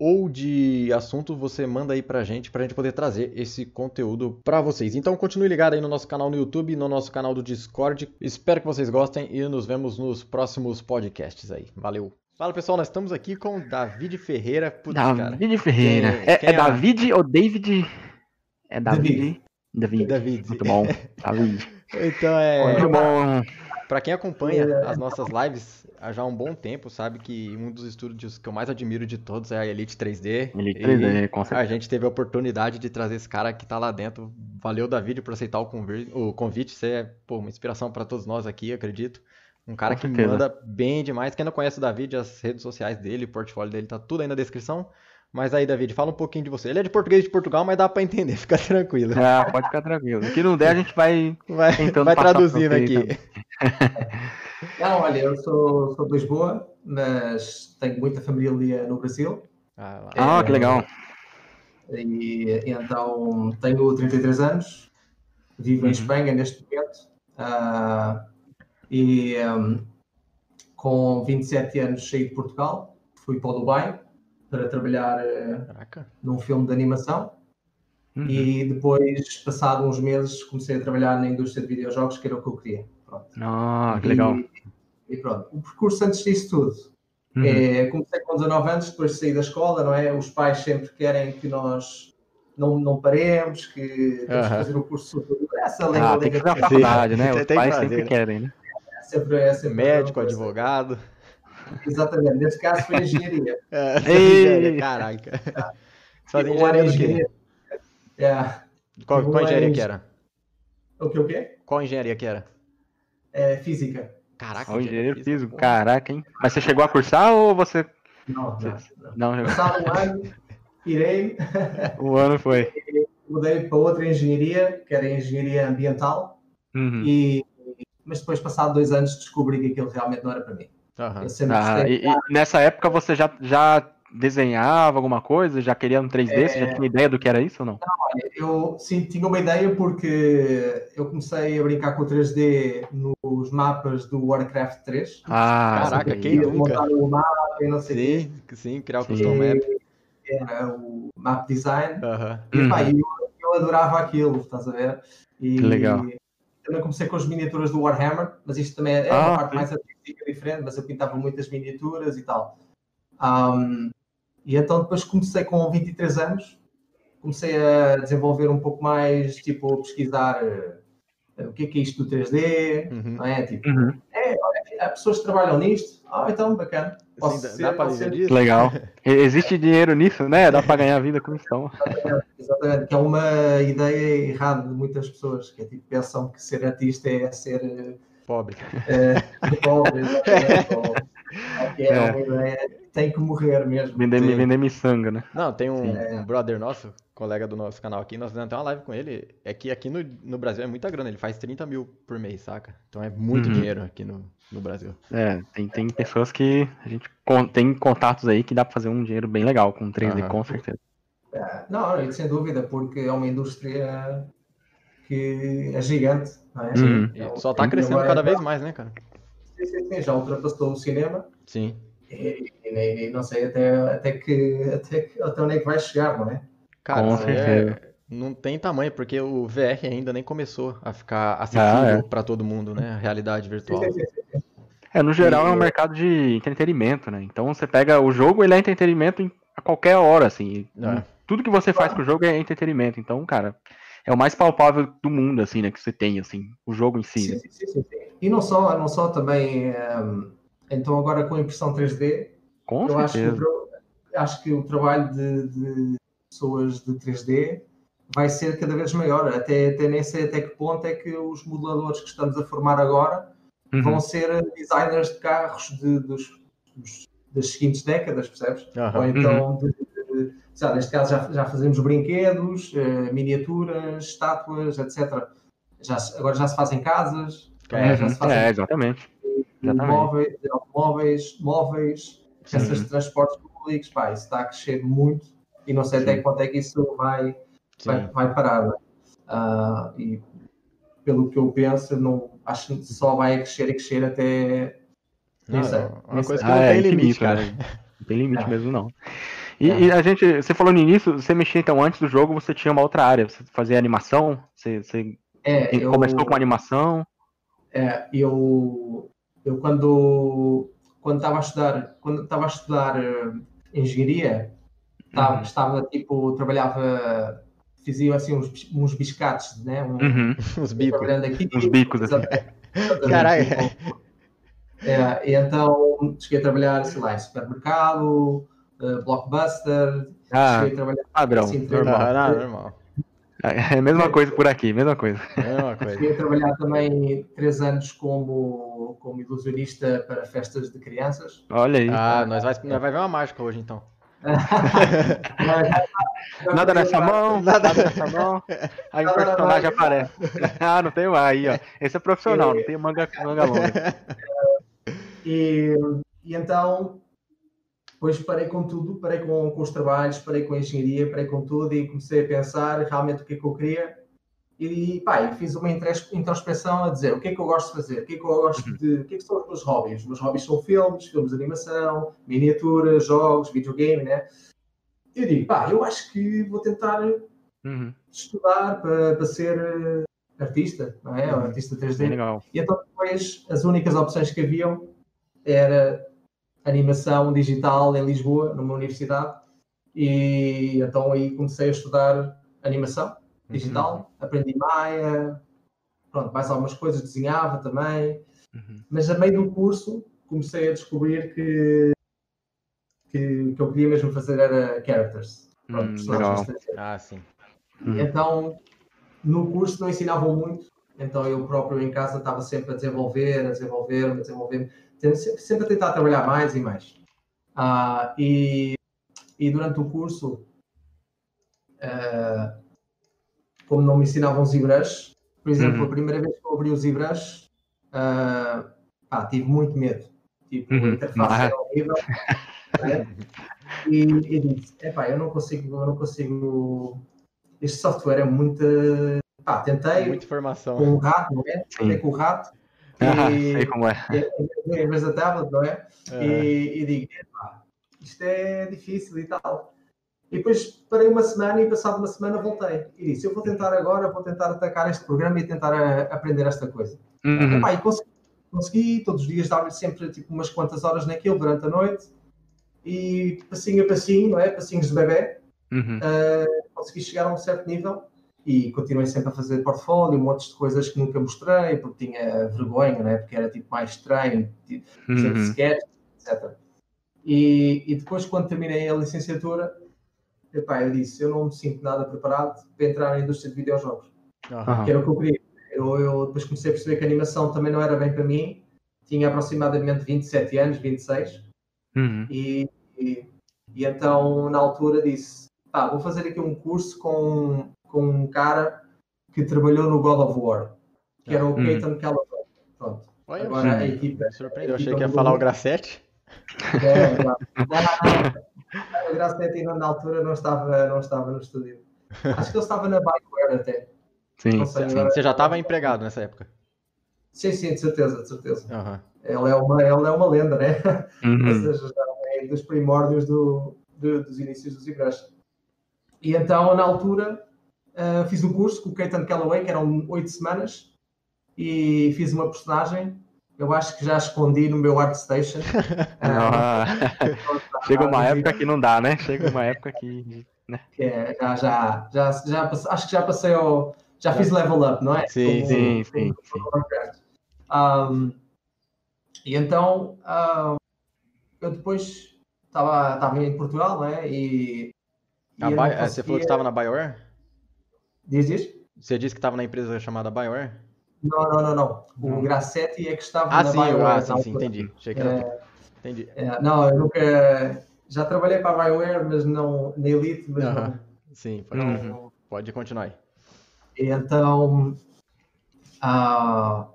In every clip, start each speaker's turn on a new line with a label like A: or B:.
A: ou de assunto, você manda aí pra gente, pra gente poder trazer esse conteúdo pra vocês. Então, continue ligado aí no nosso canal no YouTube, no nosso canal do Discord. Espero que vocês gostem e nos vemos nos próximos podcasts aí. Valeu! Fala pessoal, nós estamos aqui com David Ferreira.
B: Putz, David cara. Ferreira. Quem, é, quem é, é, David ou David? É David. David.
A: David.
B: Muito bom. David.
A: Então é. Muito bom. Para quem acompanha as nossas lives há já um bom tempo, sabe que um dos estúdios que eu mais admiro de todos é a Elite 3D.
B: Elite 3D, com certeza.
A: A gente teve a oportunidade de trazer esse cara que tá lá dentro. Valeu, David, por aceitar o, o convite. Você é pô, uma inspiração para todos nós aqui, acredito. Um cara com que certeza. manda bem demais. Quem não conhece o David, as redes sociais dele, o portfólio dele tá tudo aí na descrição. Mas aí, David, fala um pouquinho de você. Ele é de português de Portugal, mas dá para entender, fica tranquilo.
B: Ah, pode ficar tranquilo. O que não der, a gente vai,
A: vai, vai traduzindo aqui.
C: Não, olha, eu sou, sou de Lisboa, mas tenho muita família no Brasil.
B: Ah, ah que legal.
C: E, então tenho 33 anos, vivo uhum. em Espanha neste momento. Uh, e um, com 27 anos saí de Portugal, fui para o Dubai para trabalhar uh, num filme de animação. Uhum. E depois, passado uns meses, comecei a trabalhar na indústria de videojogos, que era o que eu queria.
B: Pronto. Ah, que legal.
C: E, e pronto. O percurso antes disso tudo. Uhum. É, comecei com 19 anos, depois de sair da escola, não é? Os pais sempre querem que nós não, não paremos, que temos uhum. fazer o curso
B: essa lei ah, tem que fazer a faculdade, né? Os pais sempre querem, né?
A: É sempre, é sempre Médico, advogado.
C: Exatamente, nesse caso foi engenharia.
A: É, engenharia caraca.
C: Ah. Fazia engenharia do quê? É.
A: Qual, qual engenharia que era?
C: O que o quê?
A: Qual engenharia que era?
C: É, física.
B: Caraca, o engenheiro físico, caraca, hein? Mas você chegou a cursar ou você.
C: Não, não. não. Cursava um ano, irei.
B: O ano foi.
C: Mudei para outra engenharia, que era engenharia ambiental, uhum. e, mas depois, passado dois anos, descobri que aquilo realmente não era para mim.
B: Uhum. Ah, e, e, nessa época você já, já desenhava alguma coisa? Já queria um 3D? É... Você já tinha ideia do que era isso ou não?
C: Não, olha, eu sim tinha uma ideia porque eu comecei a brincar com o 3D nos mapas do Warcraft 3.
A: Ah, caraca, quem nunca?
C: Montar o mapa e não sei
A: Sim, sim, criar o custom map.
C: Era o map design.
A: Uhum.
C: E pá, eu, eu adorava aquilo, estás a ver?
B: E, que legal.
C: Também comecei com as miniaturas do Warhammer, mas isto também é ah, uma parte sim. mais artística diferente, mas eu pintava muitas miniaturas e tal. Um, e então depois comecei com 23 anos, comecei a desenvolver um pouco mais, tipo, a pesquisar uh, o que é que é isto do 3D, uhum. não é? Tipo, uhum. é, há pessoas que trabalham nisto, ah, então bacana.
A: Posso Sim, ser, dá para
B: viver disso? Legal. Existe dinheiro nisso, né? Dá para ganhar vida com isso. Então.
C: Exatamente, exatamente, que é uma ideia errada de muitas pessoas, que é, tipo, pensam que ser artista é ser eh,
A: pobre.
C: É, pobre, exatamente. É, é. uma ideia tem que morrer mesmo.
B: Vender, vender miçanga, né?
A: Não, tem um, um, brother nosso, colega do nosso canal aqui, nós fizemos até uma live com ele. É que aqui no, no Brasil é muita grana, ele faz 30 mil por mês, saca? Então é muito uhum. dinheiro aqui no, no Brasil.
B: É, tem, tem pessoas que a gente tem contatos aí que dá pra fazer um dinheiro bem legal com 3D, uhum. com certeza.
C: É, não, sem dúvida, porque é uma indústria que é gigante, não é?
A: Uhum. É, só tá crescendo cada vez mais, né, cara?
C: Sim, sim, sim, já ultrapassou o cinema.
A: Sim.
C: E, e, e, não sei até, até, que, até, que, até onde é que vai chegar, não é?
A: Cara, é, não tem tamanho, porque o VR ainda nem começou a ficar acessível ah, é. para todo mundo, né? A realidade virtual. Sim, sim, sim,
B: é, no geral é um mercado de entretenimento, né? Então você pega o jogo, ele é entretenimento a qualquer hora, assim. É. Tudo que você faz com o jogo é entretenimento. Então, cara, é o mais palpável do mundo, assim, né? Que você tem, assim, o jogo em si.
C: Sim, né? sim, sim, sim. E não só, não só também. Um então agora com a impressão 3D,
B: com
C: eu
B: acho
C: que, acho que, o trabalho de, de, pessoas de 3D vai ser cada vez maior. Até, até nem sei até que ponto é que os modeladores que estamos a formar agora uhum. vão ser designers de carros de, dos, dos, das seguintes décadas, percebes? Uhum. Ou então, de, de, sabe, neste caso já, já fazemos brinquedos, uh, miniaturas, estátuas, etc. já, agora já se fazem casas,
B: é, já se fazem é exatamente.
C: Móveis, automóveis, móveis, essas transportes públicos, pá, isso está a crescer muito e não sei Sim. até quanto é que isso vai, vai, vai, parar. Uh, e pelo que eu penso, não, acho que só vai crescer e crescer até.
A: Não, sei. Uma coisa que ah, não é tem limite, cara. Né?
B: Não tem limite é. mesmo, não. E, é. e, a gente, você falou no início, você mexia então antes do jogo, você tinha uma outra área, você fazia animação, você, você é, eu, começou com animação.
C: É, eu, eu quando quando estava a estudar, quando estava a estudar uh, engenharia, estava, uhum. estava tipo, trabalhava, fazia assim uns, uns biscates, né? Um,
B: uhum.
A: Os bicos.
B: Aqui, uns bicos, assim.
A: Caralho.
C: É, então cheguei a trabalhar, sei lá, em supermercado, uh, blockbuster,
B: ah, cheguei a trabalhar padrão, assim, normal. Ah, normal. É a mesma coisa por aqui, mesma coisa. É
C: mesma coisa. Cheguei a trabalhar também três anos como, como ilusionista para festas de crianças.
B: Olha aí.
A: Ah, nós vai, nós vai ver uma mágica hoje então.
B: nada nessa mão, nada nessa mão. Aí o personagem aparece. ah, não tem mais aí, ó. Esse é profissional, não tem manga, manga longa.
C: E, e então depois parei com tudo, parei com, com os trabalhos, parei com a engenharia, parei com tudo e comecei a pensar realmente o que é que eu queria. E pá, fiz uma introspeção a dizer o que é que eu gosto de fazer, o que é que eu gosto uhum. de. o que é que são os meus hobbies? Os meus hobbies são filmes, filmes de animação, miniaturas, jogos, videogame, né? Eu digo, pá, eu acho que vou tentar uhum. estudar para, para ser eh, artista, não é? Uhum. Artista 3D.
B: legal.
C: E então depois as únicas opções que haviam era animação digital em Lisboa, numa universidade, e então aí comecei a estudar animação digital, uhum. aprendi Maia, pronto, mais algumas coisas, desenhava também, uhum. mas a meio do curso comecei a descobrir que, que, que eu queria mesmo fazer era characters.
B: Pronto, hum,
A: Ah, sim.
C: Uhum. Então, no curso não ensinavam muito, então eu próprio em casa estava sempre a desenvolver, a desenvolver, a desenvolver sempre, tentar trabalhar mais e mais. Uh, e, e durante o curso, uh, como não me ensinavam ZBrush, por exemplo, uhum. a primeira vez que eu abri o ZBrush, ah, tive muito medo. Tipo, uhum. a interface era horrível. né? E, e disse, epá, eu não consigo, eu não consigo. Este software é muito. Pá, tentei.
A: Muita informação.
C: Com o rato, não é? Tentei com o rato
B: ah, e, sei como é.
C: Em vez da tablet, não é? é. E, e digo, isto é difícil e tal. E depois parei uma semana e passado uma semana voltei. E disse, eu vou tentar agora, vou tentar atacar este programa e tentar a, eh, aprender esta coisa. Uhum. Epá, e consegui, consegui, todos os dias dar-lhe sempre tipo, umas quantas horas naquilo durante a noite. E passinho a passinho, não é? Passinhos de bebê. Uhum. Uh, consegui chegar a um certo nível e continuei sempre a fazer portfólio, um monte de coisas que nunca mostrei, porque tinha vergonha, né? porque era tipo mais estranho, tipo, uhum. sketch, etc. E, e, depois, quando terminei a licenciatura, epá, eu disse: eu não me sinto nada preparado para entrar na indústria de videojogos, uhum. que era o que eu queria. Eu, eu, depois comecei a perceber que a animação também não era bem para mim, tinha aproximadamente 27 anos, 26, uhum. e, e, e então, na altura, disse: pá, vou fazer aqui um curso com com um cara que trabalhou no God of War, que era o hum. Peyton Callaway. Pronto.
A: Olha, Agora a equipa. Me surpreendeu, achei que ia falar o Grassetti.
C: É, claro. o Grassetti ainda na altura não estava, não estava no estúdio. Acho que ele estava na BioWare até.
B: Sim, sei,
A: sim. Você já estava empregado nessa época?
C: Sim, sim, de certeza, de certeza. Uhum. Ele, é uma, ele é uma lenda, né? Uhum. Ou seja, já é dos primórdios do, do, dos inícios do ZBrush. E então, na altura, Uh, fiz um curso com o Keaton Calloway, que eram oito semanas, e fiz uma personagem. Eu acho que já escondi no meu ArtStation.
B: Uh, Chega uma época que não dá, né? Chega uma época que.
C: Né? É, já, já, já, já, acho que já passei ao. Já fiz level up, não é?
B: Sim, Como, sim, sim. sim.
C: Um, e então, uh, eu depois estava em Portugal, né? E.
A: e Você falou que estava na BioWare?
C: Diz, diz?
A: Você disse que estava na empresa chamada BioWare?
C: Não, não, não, não. O Grassetti é que estava
A: ah,
C: na
A: sim,
C: BioWare.
A: Ah, sim, sim, entendi. Achei que era... É, entendi.
C: É, não, eu nunca... Já trabalhei para a BioWare, mas não na Elite, mas uh -huh. não...
A: Sim, pode, uhum. pode continuar aí.
C: Então, Uh,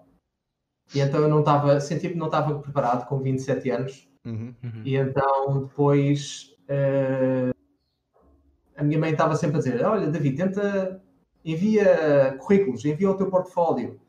C: e então eu não estava, senti que não estava preparado com 27 anos.
A: Uhum.
B: Uhum.
C: E então depois uh, a minha mãe estava sempre a dizer: Olha, David, tenta, envia currículos, envia o teu portfólio.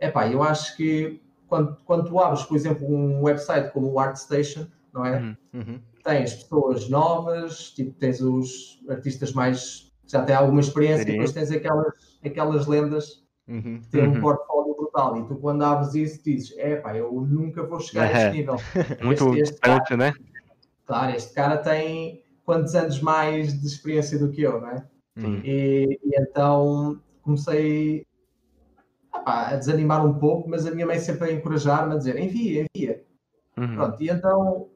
C: Epá, eu acho que quando, quando tu abres, por exemplo, um website como o ArtStation, não é?
B: Uhum.
A: Uhum.
C: Tens pessoas novas, tipo, tens os artistas mais que já têm alguma experiência, e depois tens aquelas, aquelas lendas
A: Uhum.
C: que têm um
B: Uhum.
C: portfólio brutal. E tu, quando abres isso, dizes: Epá, eu nunca vou chegar a
B: É.
C: este nível.
B: Muito
C: Este-
B: punch, né?
C: Claro, este cara tem quantos anos mais de experiência do que eu, não é?
A: Uhum.
C: E, e então comecei a desanimar um pouco, mas a minha mãe sempre a encorajar-me a dizer envia, envia.
B: Uhum.
C: Pronto, e então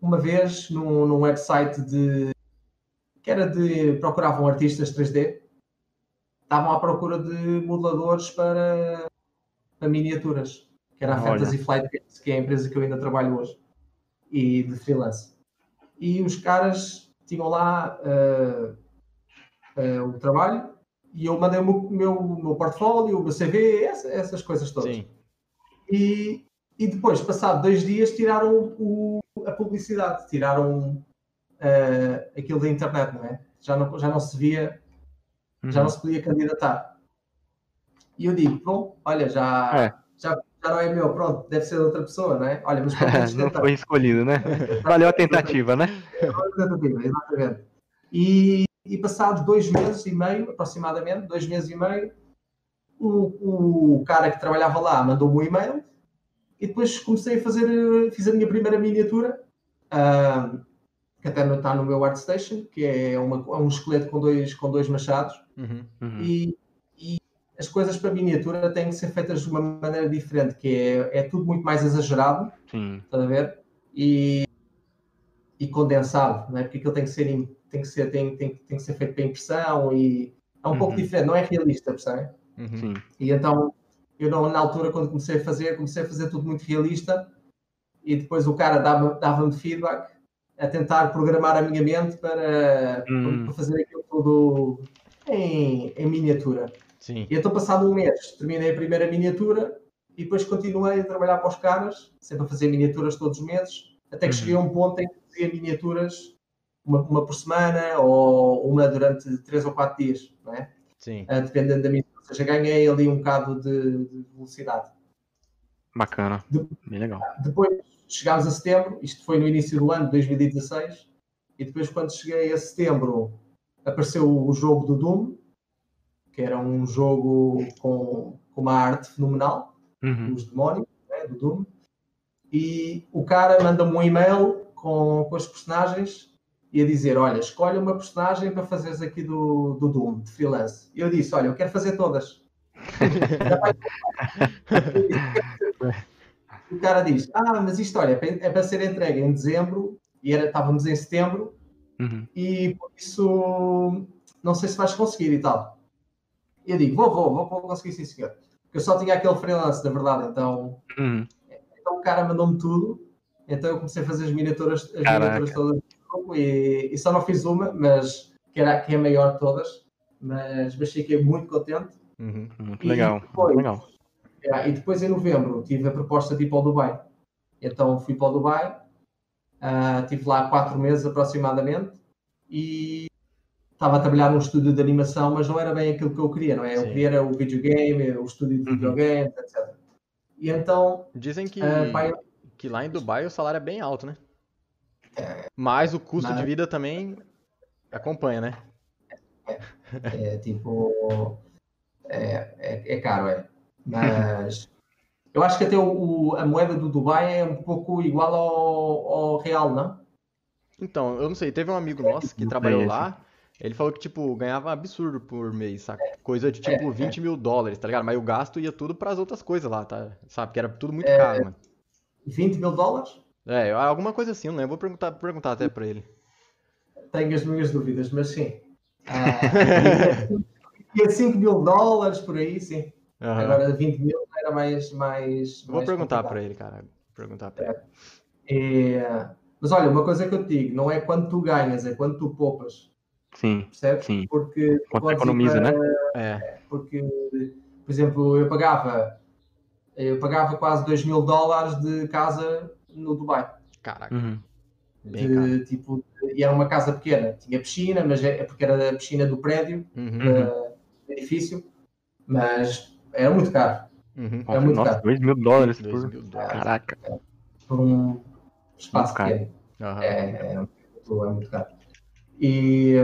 C: uma vez num, num website de que era de procuravam artistas 3D, estavam à procura de modeladores para, para miniaturas, que era a
B: Olha.
C: Fantasy Flight Games, que é a empresa que eu ainda trabalho hoje, e de freelance. E os caras tinham lá ah, ah, o trabalho e eu mandei o meu, meu, meu portfólio, o meu CV, essa- essas coisas todas.
A: Sim.
C: E, e depois, passado dois dias, tiraram o- a publicidade, tiraram eh, aquilo da internet, não é? Já não, já não se via, já
B: Uhum.
C: não se podia candidatar. E eu digo, bom, olha, já,
B: É.
C: já, já não é meu, pronto, deve ser de outra pessoa, não é? Olha, mas
B: não foi escolhido, né? Valeu a tentativa, né?
C: Exatamente, exatamente. E, e passados dois meses e meio, aproximadamente, dois meses e meio, o, o cara que trabalhava lá mandou-me um e-mail e depois comecei a fazer, eh, fiz a minha primeira miniatura, ah, que até não está no meu ArtStation, que é, uma, é um esqueleto com dois, com dois machados,
A: Uhum.
B: Uhum.
C: e, e as coisas para miniatura têm que ser feitas de uma maneira diferente, que é, é tudo muito mais exagerado,
B: Sim.
C: estás a ver? E, e condensado, não é? Porque aquilo tem que ser, tem que ser, tem, tem, tem que ser feito para impressão e é um pouco
B: Uhum.
C: diferente, não é realista, percebem?
A: Uhum.
C: E então, eu não, na altura, quando comecei a fazer, comecei a fazer tudo muito realista e depois o cara dava- dava-me feedback a tentar programar a minha mente para,
B: Hum.
C: para fazer aquilo tudo em, em miniatura.
A: Sim.
C: E então, passado um mês, terminei a primeira miniatura e depois continuei a trabalhar para os caras, sempre a fazer miniaturas todos os meses, até que
B: Uhum.
C: cheguei a um ponto em que fazia miniaturas uma, uma por semana ou uma durante três ou quatro dias, não é?
A: Sim.
C: Ah, dependendo da miniatura. Ou seja, ganhei ali um bocado de, de velocidade.
B: Bacana.
C: De-
B: Bem legal.
C: Depois chegámos a setembro, isto foi no início do ano, 2016, e depois quando cheguei a setembro apareceu o jogo do Doom, que era um jogo com, com uma arte fenomenal,
B: Uhum.
C: dos demónios, né, do Doom, e o cara manda-me um e-mail com, com as personagens e a dizer, olha, escolhe uma personagem para fazeres aqui do, do Doom, de freelance. E eu disse, olha, eu quero fazer todas. o cara diz, ah, mas isto, olha, é para- é para ser entregue em dezembro, e era, estávamos em setembro,
B: Uhum.
C: e por isso não sei se vais conseguir e tal. E eu digo, vou, vou, vou, vou conseguir sim, senhor. Porque eu só tinha aquele freelance, na verdade, então
B: Uhum.
C: então o cara mandou-me tudo, então eu comecei a fazer as miniaturas, as
B: Caraca.
C: miniaturas todas e, e só não fiz uma, mas que, era, que é a maior de todas, mas, mas fiquei muito contente.
A: Uhum.
B: Muito legal.
C: depois-
B: Muito legal.
C: Ah, E depois em novembro tive a proposta de ir para o Dubai. Então fui para o Dubai, ah, estive lá quatro meses aproximadamente e estava a trabalhar num estúdio de animação, mas não era bem aquilo que eu queria, não é? Eu
A: Sim.
C: queria era o videogame, o estúdio de
B: Uhum.
C: videogames, etc. E então,
A: Dizem que,
C: ah, pá, eu-
A: que lá em Dubai o salário é bem alto, né? Mas o custo
C: Mas-
A: de vida também acompanha, né?
C: É tipo. É, é, é caro, é. Mas. Eu acho que até o, o- a moeda do Dubai é um pouco igual ao, ao real, não?
A: Então, eu não sei, teve um amigo nosso que trabalhou lá, ele falou que, tipo, ganhava absurdo por mês, saca? Coisa de, tipo, 20 mil dólares, tá ligado? Mas o gasto ia tudo pras outras coisas lá, tá? Sabe? Que era tudo muito caro, mano.
C: 20 mil dólares?
A: É, alguma coisa assim, não lembro. Vou perguntar, perguntar até pra ele.
C: Tenho as minhas dúvidas, mas sim. Ah, e a 5 mil dólares por aí, sim.
A: Aham.
C: Agora 20 mil era mais. mais
A: Vou
C: mais
A: perguntar pra ele, cara. Perguntar pra ele.
C: É, mas olha, uma coisa que eu te digo, não é quanto tu ganhas, é quanto tu poupas,
B: Sim,
C: percebes?
B: sim.
C: Porque
B: Quanto economiza,
C: para-
B: né?
A: É,
C: porque por exemplo, eu pagava, eu pagava quase 2 mil dólares de casa no Dubai.
A: Caraca.
B: Uhum.
A: Bem
C: De, tipo, e era uma casa pequena, tinha piscina, mas é é porque era a piscina do prédio,
A: Uhum.
C: do edifício, mas era muito caro.
A: Uhum.
C: É muito
B: Nossa,
C: caro.
B: 2 mil dólares
A: Dois
B: por.
A: mil dólares.
B: Caraca.
C: por um espaço
B: Muito
C: pequeno.
A: Aham.
C: É, é, muito, é muito caro. E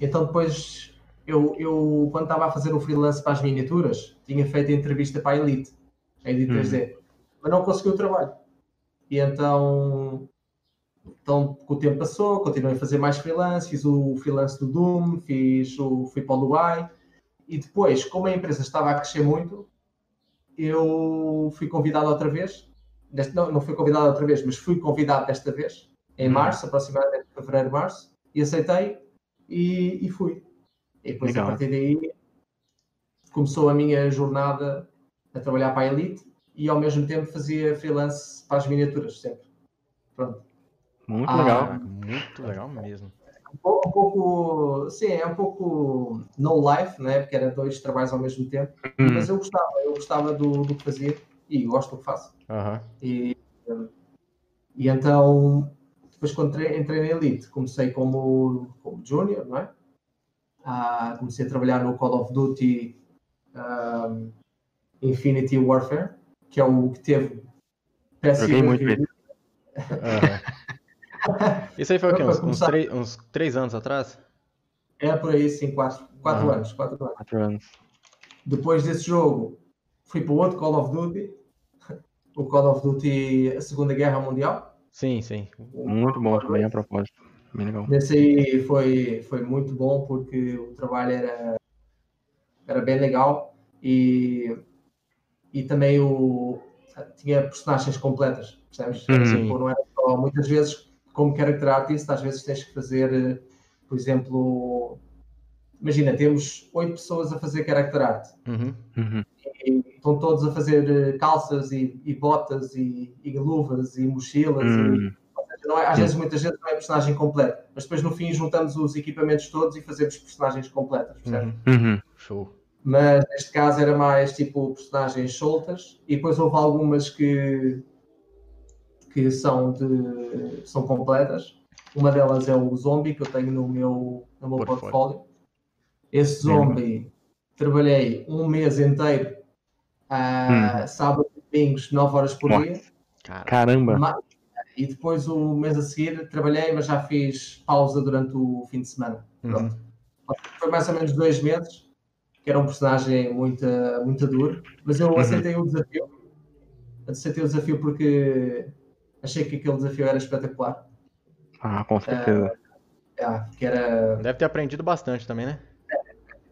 C: então depois eu, eu quando estava a fazer o freelance para as miniaturas, tinha feito a entrevista para a Elite, Elite
B: Uhum.
C: 3D, mas não consegui o trabalho. E então, então com o tempo passou, continuei a fazer mais freelance, fiz o freelance do Doom, fiz o, fui para o Dubai, e depois, como a empresa estava a crescer muito, eu fui convidado outra vez, deste- não, não fui convidado outra vez, mas fui convidado desta vez, em
A: Hum.
C: março, aproximadamente fevereiro, março, e aceitei e, e fui. E depois
B: Legal.
C: a partir daí começou a minha jornada a trabalhar para a Elite e ao mesmo tempo fazia freelance para as miniaturas sempre. Pronto.
B: Muito
C: Ah,
B: legal.
A: Muito legal mesmo.
C: Um pouco, um pouco- sim, é um pouco no life, né? Porque era dois trabalhos ao mesmo tempo,
B: Uhum.
C: mas eu gostava, eu gostava do, do que fazia e gosto do que faço.
A: Aham.
C: E, e então, depois quando entrei, entrei na Elite, comecei como, como junior, não é? Ah, comecei a trabalhar no Call of Duty ahm, Infinity Warfare, que é o que teve péssimas
B: Joguei muito.
A: Aham. Isso aí foi o quê? Uns, uns, três, uns três anos atrás?
C: É por aí, sim, quatro, quatro
A: Ah.
C: anos, quatro anos.
B: 4 anos.
C: Depois desse jogo, fui para o outro Call of Duty, o Call of Duty a Segunda Guerra Mundial.
A: Sim, sim.
B: Muito bom também a propósito. Bem legal.
C: Nesse aí foi, foi muito bom porque o trabalho era, era bem legal e, e também o, tinha personagens completas, percebes?
B: Uhum.
C: Tipo, não era só, muitas vezes, como character artist, às vezes tens que fazer, eh, por exemplo, imagina, temos oito pessoas a fazer character art
A: Uhum.
B: Uhum.
C: e estão todos a fazer eh, calças e, e botas e, e luvas e mochilas e,
B: Hum.
C: não é- às
B: Sim.
C: vezes, muitas vezes, não é personagem completo, mas depois no fim juntamos os equipamentos todos e fazemos personagens completas, percebe?
A: Uhum.
B: Uhum.
A: Show.
C: Mas neste caso era mais tipo personagens soltas e depois houve algumas que, que são, de, são completas. Uma delas é o zombie que eu tenho no meu, no meu
A: Portfólio.
C: portfólio. Esse zombie trabalhei um mês inteiro, a sábado e domingos, 9 horas por
B: Nossa.
C: dia.
A: Cara.
B: Caramba.
C: E depois o mês a seguir trabalhei, mas já fiz pausa durante o fim de semana. Pronto.
A: Uhum.
C: Foi mais ou menos dois meses, que era um personagem muito, muito duro, mas eu
B: Uhum.
C: aceitei o desafio. Aceitei o desafio porque achei que aquele desafio era espetacular.
B: Ah, com certeza.
C: É, que era,
A: Deve ter aprendido bastante também, né?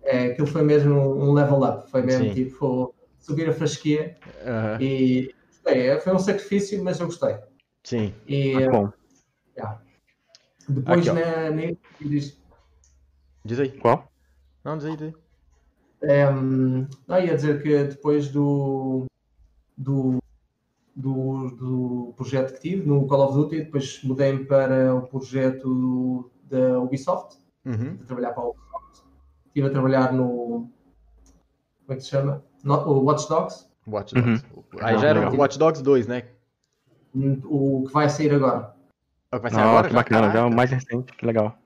C: é, aquilo foi mesmo um level up, foi mesmo
A: Sim.
C: tipo subir a fasquia
A: Aham.
C: e gostei. Foi um sacrifício, mas eu gostei.
A: Sim.
C: E
B: Ah, bom.
C: depois
A: Aqui,
C: na, na, diz-
A: Diz aí.
B: Qual?
A: Não, diz aí, diz aí.
C: É, hum, não, ia dizer que depois do, do, do, do projeto que tive no Call of Duty, depois mudei-me para o projeto da Ubisoft,
A: Uhum.
C: de trabalhar para a Ubisoft. Estive a trabalhar no. Como é que se chama? No, o Watch Dogs,
A: Watch Dogs. Aí
B: Ah,
A: já era o Watch Dogs 2, né?
C: o que vai sair agora.
A: Ah, Vai ser
B: Nossa,
A: agora
B: que
A: já?
B: bacana. Já é o mais recente. Que legal.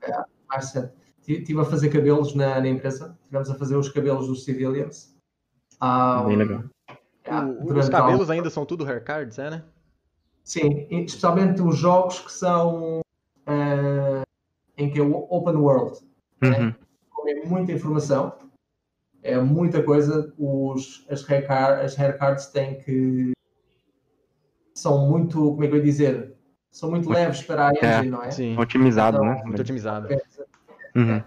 C: Mais cedo. Estive a fazer cabelos na, na empresa, estivemos a fazer os cabelos dos civilians. Ah,
B: Bem legal.
C: ah,
A: O- os cabelos ainda são tudo haircards, é, né?
C: Sim, especialmente os jogos que são ah, em que é o open world,
B: Uhum.
C: como é muita informação, é muita coisa, os, as, haircar, as haircards têm que são muito, como é que eu ia dizer, são muito leves para a engine, não é?
A: Sim.
B: Otimizado,
C: Então,
B: né?
A: Muito otimizado.
B: Uhum.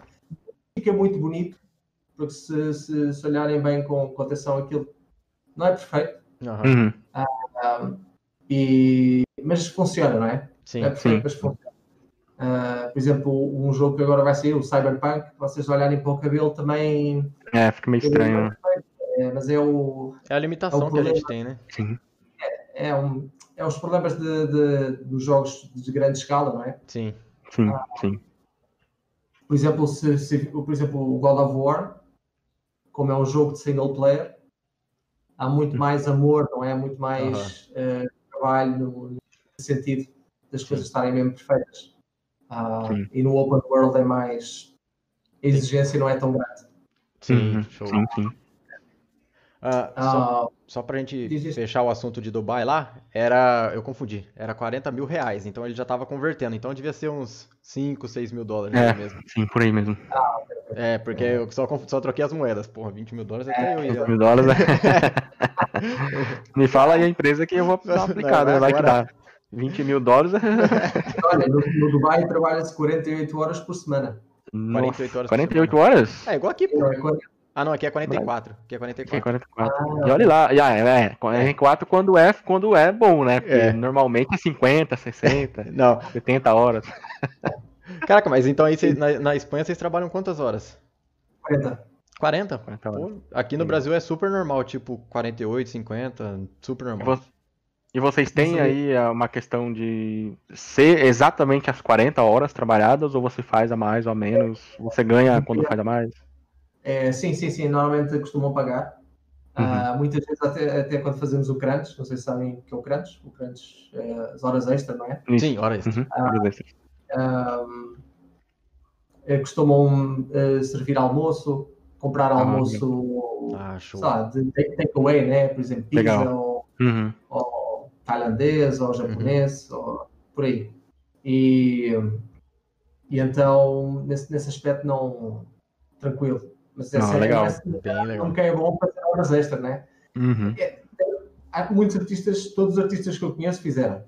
C: Fica muito bonito, porque se, se, se olharem bem com, com atenção aquilo não é perfeito.
B: Uhum.
C: ah, e, mas funciona, não é?
A: Sim.
C: é perfeito,
B: sim.
C: mas funciona. Ah, por exemplo, um jogo que agora vai sair, o Cyberpunk, vocês olharem para o cabelo também.
B: É, fica meio estranho. né?
C: É, mas é o.
A: É a limitação
C: É o
A: que a gente tem, né?
B: Sim.
C: É, um, é os problemas de, de- dos jogos de grande escala, não é?
A: Sim.
B: Sim, sim.
C: Por exemplo, se, se- por exemplo, o God of War, como é um jogo de single player, há muito mais amor, não é? Muito mais uh, trabalho no, no, sentido das coisas estarem mesmo perfeitas. Uh, e no open world é mais. A exigência não é tão grande.
B: Sim, uhum. Sim, sim.
A: Uh, só, só pra gente fechar o assunto de Dubai lá, era. Eu confundi, era 40 mil reais, então ele já tava convertendo, então devia ser uns 5, 6 mil dólares
B: é,
A: mesmo.
B: Sim, por aí mesmo.
A: É, porque eu só, só troquei as moedas, porra, 20 mil dólares até é, eu ia. 20
B: mil dólares. É. Me fala aí a empresa que eu vou dar uma aplicada, vai, vai que dá. 20 mil dólares.
C: Olha, no, no Dubai trabalha-se 48 horas por semana.
B: Nossa, 48 horas. 48 horas?
A: É igual aqui, pô. É, ah, não, aqui é 44. Aqui é 44. Aqui é 44.
B: Ah, e olha lá, é, é, é 4 quando é, quando é bom, né? Porque é. normalmente é 50, 60, não. 70 horas.
A: Caraca, mas então aí cês, na, na, Espanha vocês trabalham quantas horas?
C: 40.
A: 40? 40 horas. Pô, aqui no Brasil é super normal, tipo 48, 50, super normal.
B: E vocês têm aí é uma questão de ser exatamente as 40 horas trabalhadas ou você faz a mais ou a menos? Você ganha quando faz a mais?
C: É, sim, sim, sim. Normalmente costumam pagar. Uhum. Uh, muitas vezes, até, até, quando fazemos o crunch, não sei se sabem o que é o crunch. O crunch é as horas extra, não é?
A: Sim, horas extra.
C: Uh, uh, costumam servir almoço, comprar ah, almoço ah, sabe, de takeaway, né? Por exemplo, pizza ou, uhum. ou, tailandês ou japonês, uhum. ou por aí. E, e então, nesse, nesse aspecto, não tranquilo. Mas é
B: não, legal.
C: Bem legal. Nunca é bom fazer horas extra, né?
B: Uhum.
C: É, há muitos artistas, todos os artistas que eu conheço fizeram.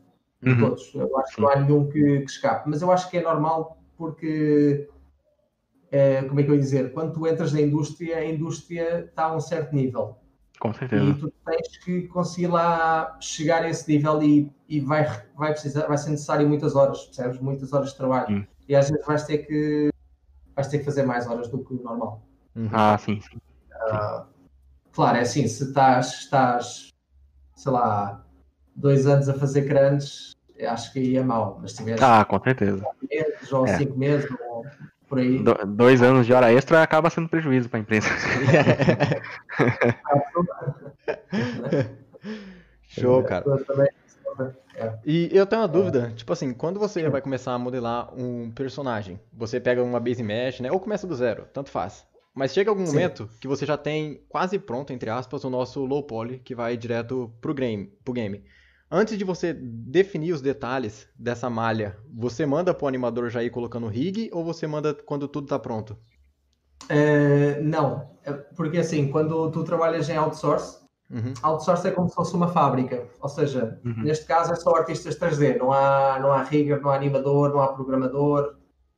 C: Uhum. Todos. Eu acho que não há nenhum que, que escape. Mas eu acho que é normal porque, é, como é que eu ia dizer, quando tu entras na indústria, a indústria está a um certo nível.
B: Com certeza.
C: E tu tens que conseguir lá chegar a esse nível e, e vai, vai, precisar, vai ser necessário muitas horas, percebes? Muitas horas de trabalho. E às vezes vais ter que vais ter que fazer mais horas do que o normal.
B: Uhum. Ah, sim, sim.
C: Uh, claro, é assim, se estás, estás, sei lá, dois anos a fazer grandes, acho que aí é mau. Mas se tiveres
B: ah, com certeza.
C: meses ou é. cinco meses, ou por aí.
B: Do, dois anos de hora extra acaba sendo prejuízo para a empresa.
A: Show, cara. É. E eu tenho uma dúvida, tipo assim, quando você vai começar a modelar um personagem, você pega uma base mesh, né, ou começa do zero, tanto faz. Mas chega algum Sim. momento que você já tem quase pronto, entre aspas, o nosso low poly, que vai direto pro game, pro game. Antes de você definir os detalhes dessa malha, você manda pro animador já ir colocando rig ou você manda quando tudo tá pronto?
C: É, não, é porque assim, quando tu trabalhas em outsource, Uhum. Outsource é como se fosse uma fábrica, ou seja, uhum. neste caso é só artistas 3D, não há, não há rigger, não há animador, não há programador,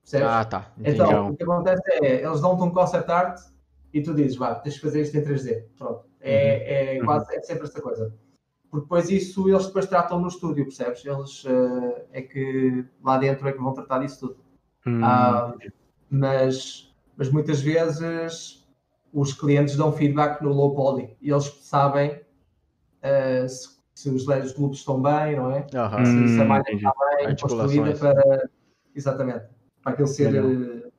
C: percebes?
A: Ah, tá.
C: Entendi. Então, o que acontece é, eles dão-te um concept art e tu dizes, vá, tens de fazer isto em 3D, pronto. É, uhum. é, quase, é sempre essa coisa. Porque depois isso eles depois tratam no estúdio, percebes? Eles uh, é que lá dentro é que vão tratar disso tudo. Uh, mas, mas muitas vezes os clientes dão feedback no low poly e eles sabem uh, se, se, os LEDs globos estão bem, não é?
A: Uhum.
C: Se, se, a malha está bem construída para exatamente para aquele ser uh,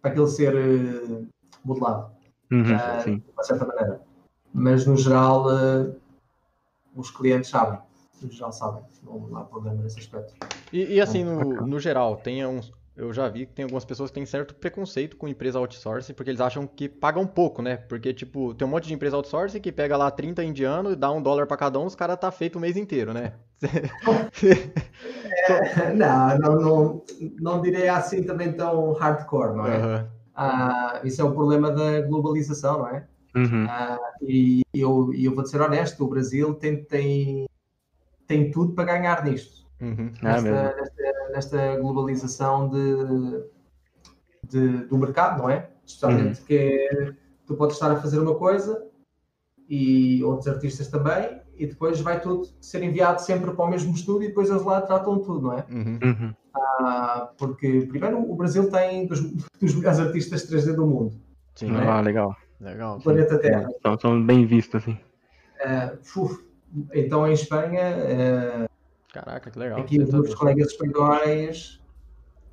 C: para aquele ser uh, modelado
B: uhum, de
C: uma certa maneira. Mas no geral os clientes sabem. No geral sabem, não há problema nesse aspecto.
A: E, e assim, no, no geral, tem uns, eu já vi que tem algumas pessoas que têm certo preconceito com empresa outsourcing, porque eles acham que pagam pouco, né? Porque, tipo, tem um monte de empresa outsourcing que pega lá 30 indianos e dá um dólar para cada um, os caras tá feito o mês inteiro, né?
C: é, não, não, não, não direi assim também tão hardcore, não é? Uhum. Ah, isso é o problema da globalização, não é?
B: Uhum.
C: Ah, e eu, eu vou ser honesto, o Brasil tem, tem, tem tudo para ganhar nisto.
A: Uhum.
C: Ah, nesta, nesta, nesta, globalização de, de, do mercado, não é? Especialmente uhum. que é, tu podes estar a fazer uma coisa e outros artistas também, e depois vai tudo ser enviado sempre para o mesmo estúdio e depois eles lá tratam tudo, não é?
A: Uhum. uhum.
C: Ah, porque, primeiro, o Brasil tem dos, dos melhores artistas 3D do mundo.
B: Sim, é? ah, legal.
A: legal.
C: O planeta Terra.
B: São, são bem vistos, assim.
C: Uh, então, em Espanha, uh,
A: Caraca, que legal.
C: Aqui os meus colegas espanhóis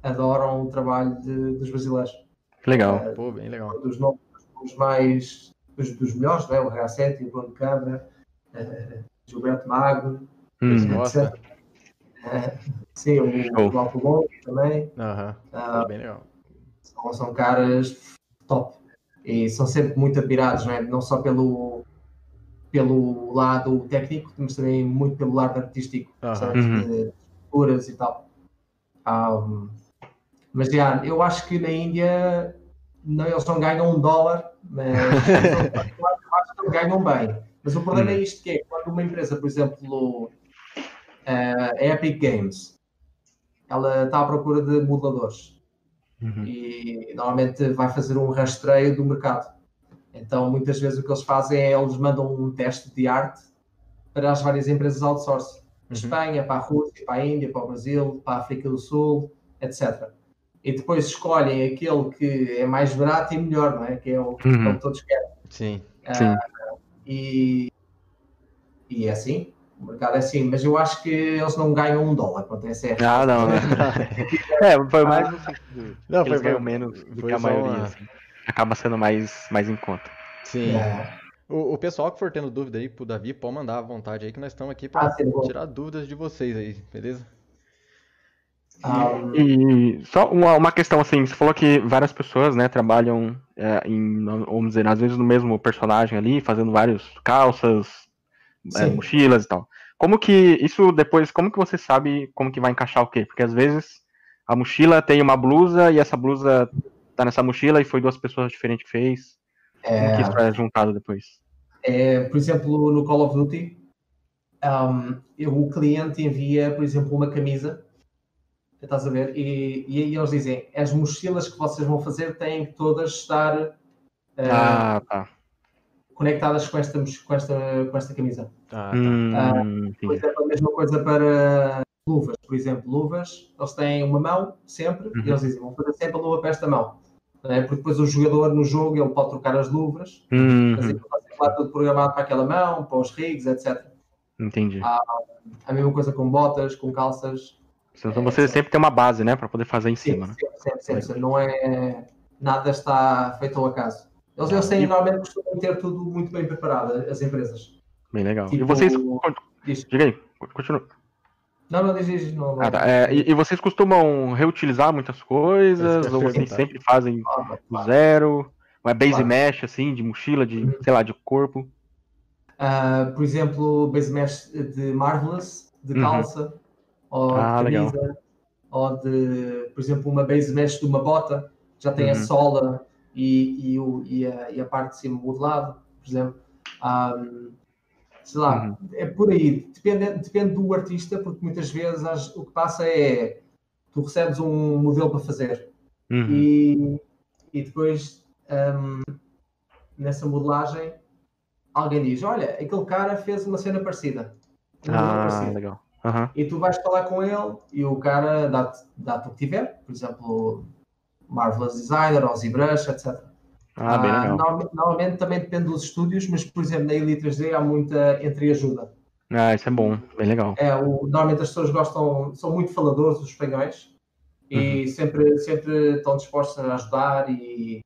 C: adoram o trabalho de, dos brasileiros.
B: Que legal.
A: Uh, Pô, bem legal.
C: Dos nomes mais dos, dos melhores, né? o RH7, o Bruno Câmara, uh, Gilberto Magno, hum, etc. Uh, sim, o, o Longo também.
A: Uhum. Uh, bem legal.
C: São, são caras top. E são sempre muito admirados, não, é? não só pelo, pelo lado técnico, mas também muito pelo lado artístico, uhum. sabes? Uhum. De figuras e tal. Um, mas já, eu acho que na Índia não, eles não ganham um dólar, mas eu acho que ganham bem. Mas o problema é hum. isto que é, quando uma empresa, por exemplo, uh, a Epic Games, ela está à procura de modeladores uhum. e normalmente vai fazer um rastreio do mercado. Então, muitas vezes o que eles fazem é eles mandam um teste de arte para as várias empresas outsourcing. Uhum. Espanha, para a Rússia, para a Índia, para o Brasil, para a África do Sul, etc e depois escolhem aquele que é mais barato e melhor, não é? Que é o, é uhum. que todos querem.
A: Sim.
C: Uh, Sim. E, e é assim, o mercado é assim, mas eu acho que eles não ganham um dólar quando é certo.
B: Ah, não, não. é, foi mais sentido. Não, foi, eles ganham menos do que a maioria. Uma... Assim. Acaba sendo mais, mais em conta.
A: Sim. É. O, o, pessoal que for tendo dúvida aí pro Davi, pode mandar à vontade aí que nós estamos aqui para ah, tirar dúvidas de vocês aí, beleza?
B: E, e só uma, uma questão assim, você falou que várias pessoas, né, trabalham é, em, vamos dizer, às vezes no mesmo personagem ali, fazendo vários calças, é, mochilas e tal. Como que isso depois, como que você sabe como que vai encaixar o quê? Porque às vezes a mochila tem uma blusa e essa blusa tá nessa mochila e foi duas pessoas diferentes que fez. É... Como que isso é juntado depois?
C: É, por exemplo, no Call of Duty, um, o cliente envia, por exemplo, uma camisa estás a ver? E, e aí eles dizem: as mochilas que vocês vão fazer têm que todas estar uh, ah, tá. conectadas com esta, com esta, com esta camisa.
A: Ah, tá. uh,
C: por exemplo, a mesma coisa para luvas, por exemplo, luvas, eles têm uma mão sempre, uhum. e eles dizem: vão fazer sempre a luva para esta mão. É? Porque depois o jogador no jogo ele pode trocar as luvas,
B: uhum. assim,
C: tudo programado para aquela mão, para os rigs, etc.
B: Entendi. Ah,
C: a mesma coisa com botas, com calças.
B: Então você é, sempre tem uma base, né, para poder fazer em
C: sim,
B: cima,
C: né? Sempre, sempre, sempre. Não é nada está feito ao acaso. Eles, eles têm, e... normalmente costumam ter tudo muito bem preparado, as empresas.
B: Bem legal. Tipo, e vocês. Diga aí, continua.
C: Não, não, diz, não, não.
B: Ah, tá. é, e, e, vocês costumam reutilizar muitas coisas? Ou vocês sempre fazem ah, do zero? Uma base claro. mesh, assim, de mochila, de, uhum. sei lá, de corpo?
C: Uh, por exemplo, base mesh de Marvelous, de uhum. calça. Uhum ou ah, de camisa, legal. ou de, por exemplo, uma base mesh de uma bota, já tem uhum. a sola e, e, o, e, a, e, a, parte de cima modelado, por exemplo. Um, sei lá, uhum. é por aí. Depende, depende do artista, porque muitas vezes as, o que passa é tu recebes um modelo para fazer uhum. e, e depois um, nessa modelagem alguém diz: Olha, aquele cara fez uma cena parecida.
B: ah, parecida. legal. Uhum.
C: E tu vais falar com ele e o cara dá-te dá o que tiver, por exemplo, Marvelous Designer, ou ZBrush, etc.
B: Ah, bem ah,
C: normalmente, normalmente, também depende dos estúdios, mas por exemplo na Elite 3D há muita entreajuda.
B: Ah, isso é bom, bem legal.
C: É, o, normalmente as pessoas gostam, são muito faladores, os espanhóis, e uhum. sempre, sempre estão dispostos a ajudar e,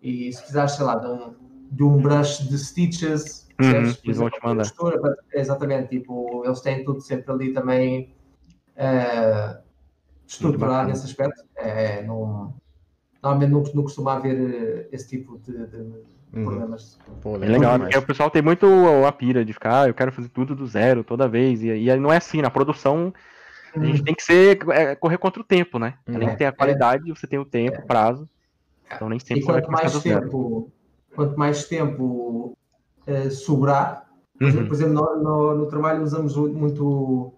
C: e se precisares, sei lá, de um, de um brush de stitches,
B: Uhum, eles vão te mandar.
C: Postura, exatamente, tipo, eles têm tudo sempre ali também uh, estruturado nesse aspecto. É, não, normalmente não, não costuma haver esse tipo de, de uhum. problemas.
B: Pô, é legal, porque o pessoal tem muito a pira de ficar, ah, eu quero fazer tudo do zero toda vez. E, e não é assim, na produção a gente uhum. tem que ser, é, correr contra o tempo, né? Além de ter a é. qualidade, você tem o tempo, o prazo. Então nem sempre
C: e quanto mais tempo, quanto mais tempo uh, sobrar. Por, uhum. por exemplo, no, no, no, trabalho usamos muito o,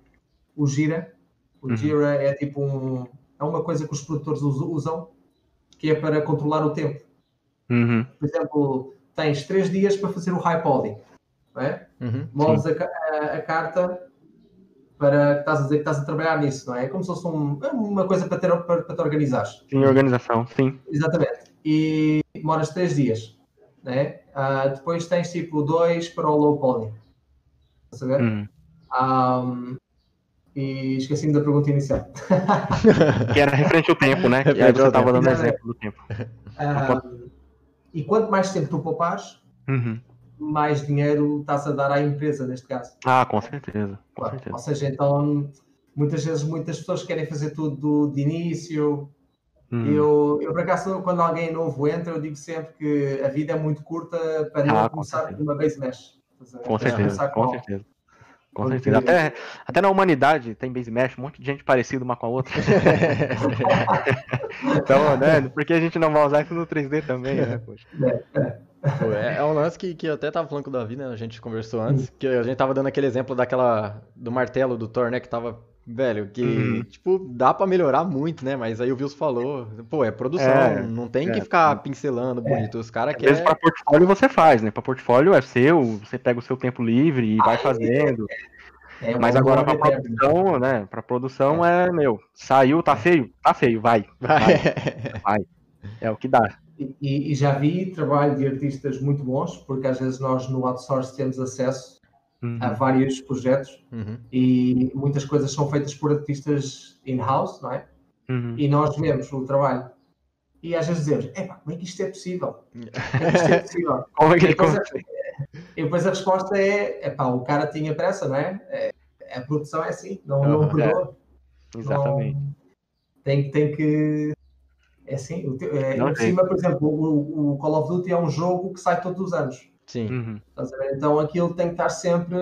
C: o Gira. O uhum. Gira é tipo um, é uma coisa que os produtores usam, que é para controlar o tempo.
B: Uhum.
C: Por exemplo, tens três dias para fazer o high poly. Não é?
A: Uhum.
C: Moves a, a, a, carta para que estás a dizer que estás a trabalhar nisso, não é? É como se fosse um, é uma coisa para, ter, para, para te organizar.
B: Sim, organização, sim.
C: Exatamente. E demoras três dias né? Uh, depois tens tipo dois para o low poly. Estás a ver? Hum. Um, e esqueci-me da pergunta inicial.
B: que era referente ao tempo, né? Que aí você estava dando exemplo do tempo.
C: Uh, e quanto mais tempo tu poupares, uhum. mais dinheiro estás a dar à empresa, neste caso.
B: Ah, com certeza. Com
C: claro.
B: certeza.
C: Ou seja, então muitas vezes muitas pessoas querem fazer tudo de início. Uhum. Eu, eu, por acaso, quando alguém novo entra, eu digo sempre que a vida é muito curta para ah, não começar com uma base mesh.
B: Com certeza, com, com certeza. Com certeza. Até, até na humanidade tem base mesh, um monte de gente parecida uma com a outra. então, né? Por que a gente não vai usar isso no 3D também, né? Poxa.
A: É, é um lance que, que eu até tava falando com o Davi, né? A gente conversou antes, que a gente tava dando aquele exemplo daquela. do martelo do Thor, né? Que tava. Velho, que, uhum. tipo, dá pra melhorar muito, né? Mas aí o Vils falou, pô, é produção, é, não tem é, que ficar pincelando bonito. Os caras querem.
B: Às pra portfólio você faz, né? Pra portfólio é seu, você pega o seu tempo livre e vai fazendo. É, Mas agora pra produção, né? Pra produção é, meu, saiu, tá feio? Tá feio, vai. Vai. vai. É o que dá.
C: E, e, já vi trabalho de artistas muito bons, porque às vezes nós no outsource temos acesso uhum. a vários projetos uhum. e muitas coisas são feitas por artistas in-house, não é? Uhum. E nós vemos o trabalho e às vezes dizemos: Epá, como é que isto é possível? Como é que isto é possível? como é que e, depois, a, e depois a resposta é: Epá, o cara tinha pressa, não é? é a produção é assim, não, não perdoa.
B: É. Exatamente. Não,
C: tem, tem que. É assim, é, por cima, por exemplo, o, o Call of Duty é um jogo que sai todos os anos.
A: Sim. Uhum.
C: Então aquilo tem que estar sempre.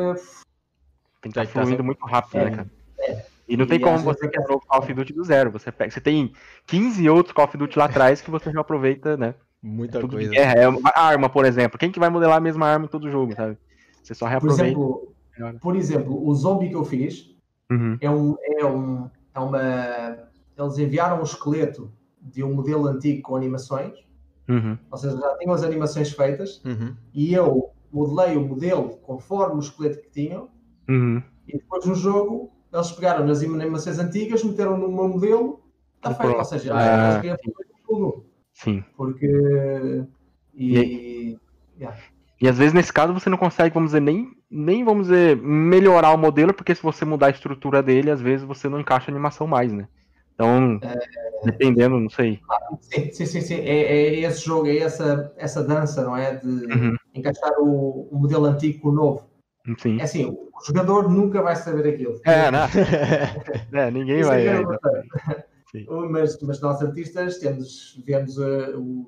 B: Tem que estar fluindo muito rápido, né, é, né, cara? É. E não tem e como você quebrar o Call of Duty do zero. Você, pega, você tem 15 outros Call of Duty lá atrás que você já aproveita, né?
A: Muita é coisa.
B: É, uma arma, por exemplo. Quem que vai modelar a mesma arma em todo jogo, sabe? Você só reaproveita.
C: Por exemplo, por exemplo o zombie que eu fiz uhum. é, um, é, um, é uma. Eles enviaram um esqueleto de um modelo antigo com animações Uhum. Ou seja, já tinham as animações feitas uhum. e eu modelei o modelo conforme o esqueleto que tinham uhum. e depois no jogo eles pegaram nas animações antigas, meteram no meu modelo, está feito. Ou seja, ah, eles tudo.
B: Sim.
C: Porque. E,
B: e, yeah. e às vezes nesse caso você não consegue, vamos dizer, nem, nem vamos dizer, melhorar o modelo, porque se você mudar a estrutura dele, às vezes você não encaixa a animação mais, né? Então, é... dependendo, não sei.
C: Sim, sim, sim. sim. É, é, esse jogo, é essa, essa dança, não é? De uhum. encaixar o, o, modelo antigo com o novo.
B: Sim.
C: É assim, o jogador nunca vai saber aquilo.
B: É, não. é, ninguém vai. É
C: mas, mas nós artistas temos, vemos uh, o,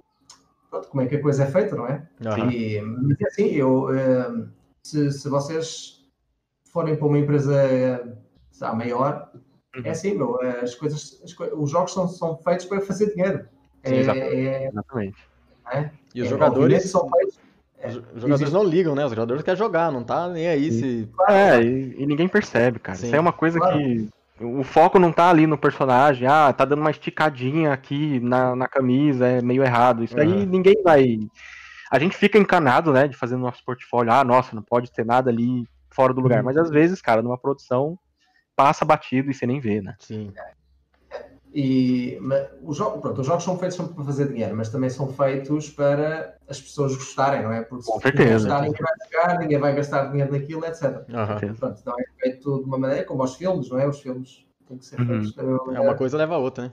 C: pronto, como é que a coisa é feita, não é? Uhum. E, mas é assim, eu, uh, se, se vocês forem para uma empresa uh, maior, é assim, meu, as coisas, as co os jogos são, são feitos para fazer dinheiro.
B: Sim, exatamente. É, exatamente.
A: É, e os é, jogadores são feitos. Os jogadores existe... não ligam, né? Os jogadores querem jogar, não tá nem aí se.
B: É, e, e ninguém percebe, cara. Sim. Isso é uma coisa claro. que. O foco não tá ali no personagem, ah, tá dando uma esticadinha aqui na, na camisa, é meio errado. Isso aí ninguém vai. A gente fica encanado, né, de fazer no nosso portfólio, ah, nossa, não pode ter nada ali fora do lugar. Uhum. Mas às vezes, cara, numa produção passa batido e você nem vê, né?
A: Sim.
C: E os, jogos, pronto, os jogos são feitos para fazer dinheiro, mas também são feitos para as pessoas gostarem, não é?
B: Porque Com certeza.
C: Gostar, ninguém vai jogar, ninguém vai gastar dinheiro naquilo, etc. Uhum. Pronto, então é feito de uma maneira como os filmes, não é? Os filmes têm que ser uhum. feitos.
A: Uhum. É uma coisa leva a outra, né?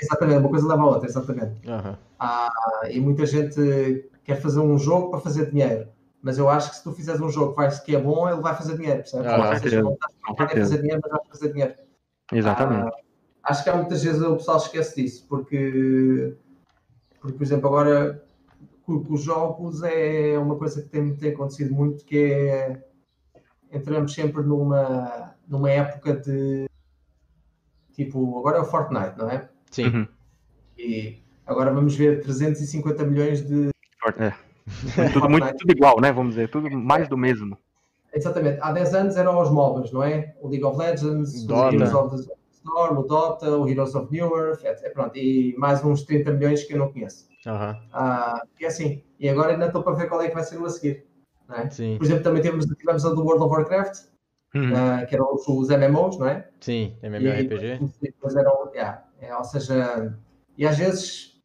C: Exatamente, uma coisa leva a outra, exatamente.
A: Uhum.
C: Ah, e muita gente quer fazer um jogo para fazer dinheiro mas eu acho que se tu fizeres um jogo que, vai, que é bom, ele vai fazer dinheiro, percebes? Ah, a fazer dinheiro, mas vai fazer dinheiro.
B: Exatamente. Ah,
C: acho que há muitas vezes o pessoal esquece disso, porque, porque por exemplo, agora com, com os jogos é uma coisa que tem, tem acontecido muito, que é entramos sempre numa, numa época de tipo, agora é o Fortnite, não é?
B: Sim. Uhum.
C: E agora vamos ver 350 milhões de.
B: É tudo, muito, tudo igual, né? Vamos dizer, tudo mais do mesmo.
C: Exatamente. Há 10 anos eram os MOBAs, não é? O League of Legends,
A: Dota.
C: o Heroes of the Storm, o Dota, o Heroes of New Earth, etc. Pronto, e mais uns 30 milhões que eu não conheço.
A: Uhum.
C: Uh, e é assim, e agora ainda estou para ver qual é que vai ser o a seguir. É?
A: Sim.
C: Por exemplo, também temos, tivemos a do World of Warcraft, uhum. uh, que eram os, os, MMOs, não é?
A: Sim, MMORPG.
C: E depois eram, yeah, é, ou seja, e às vezes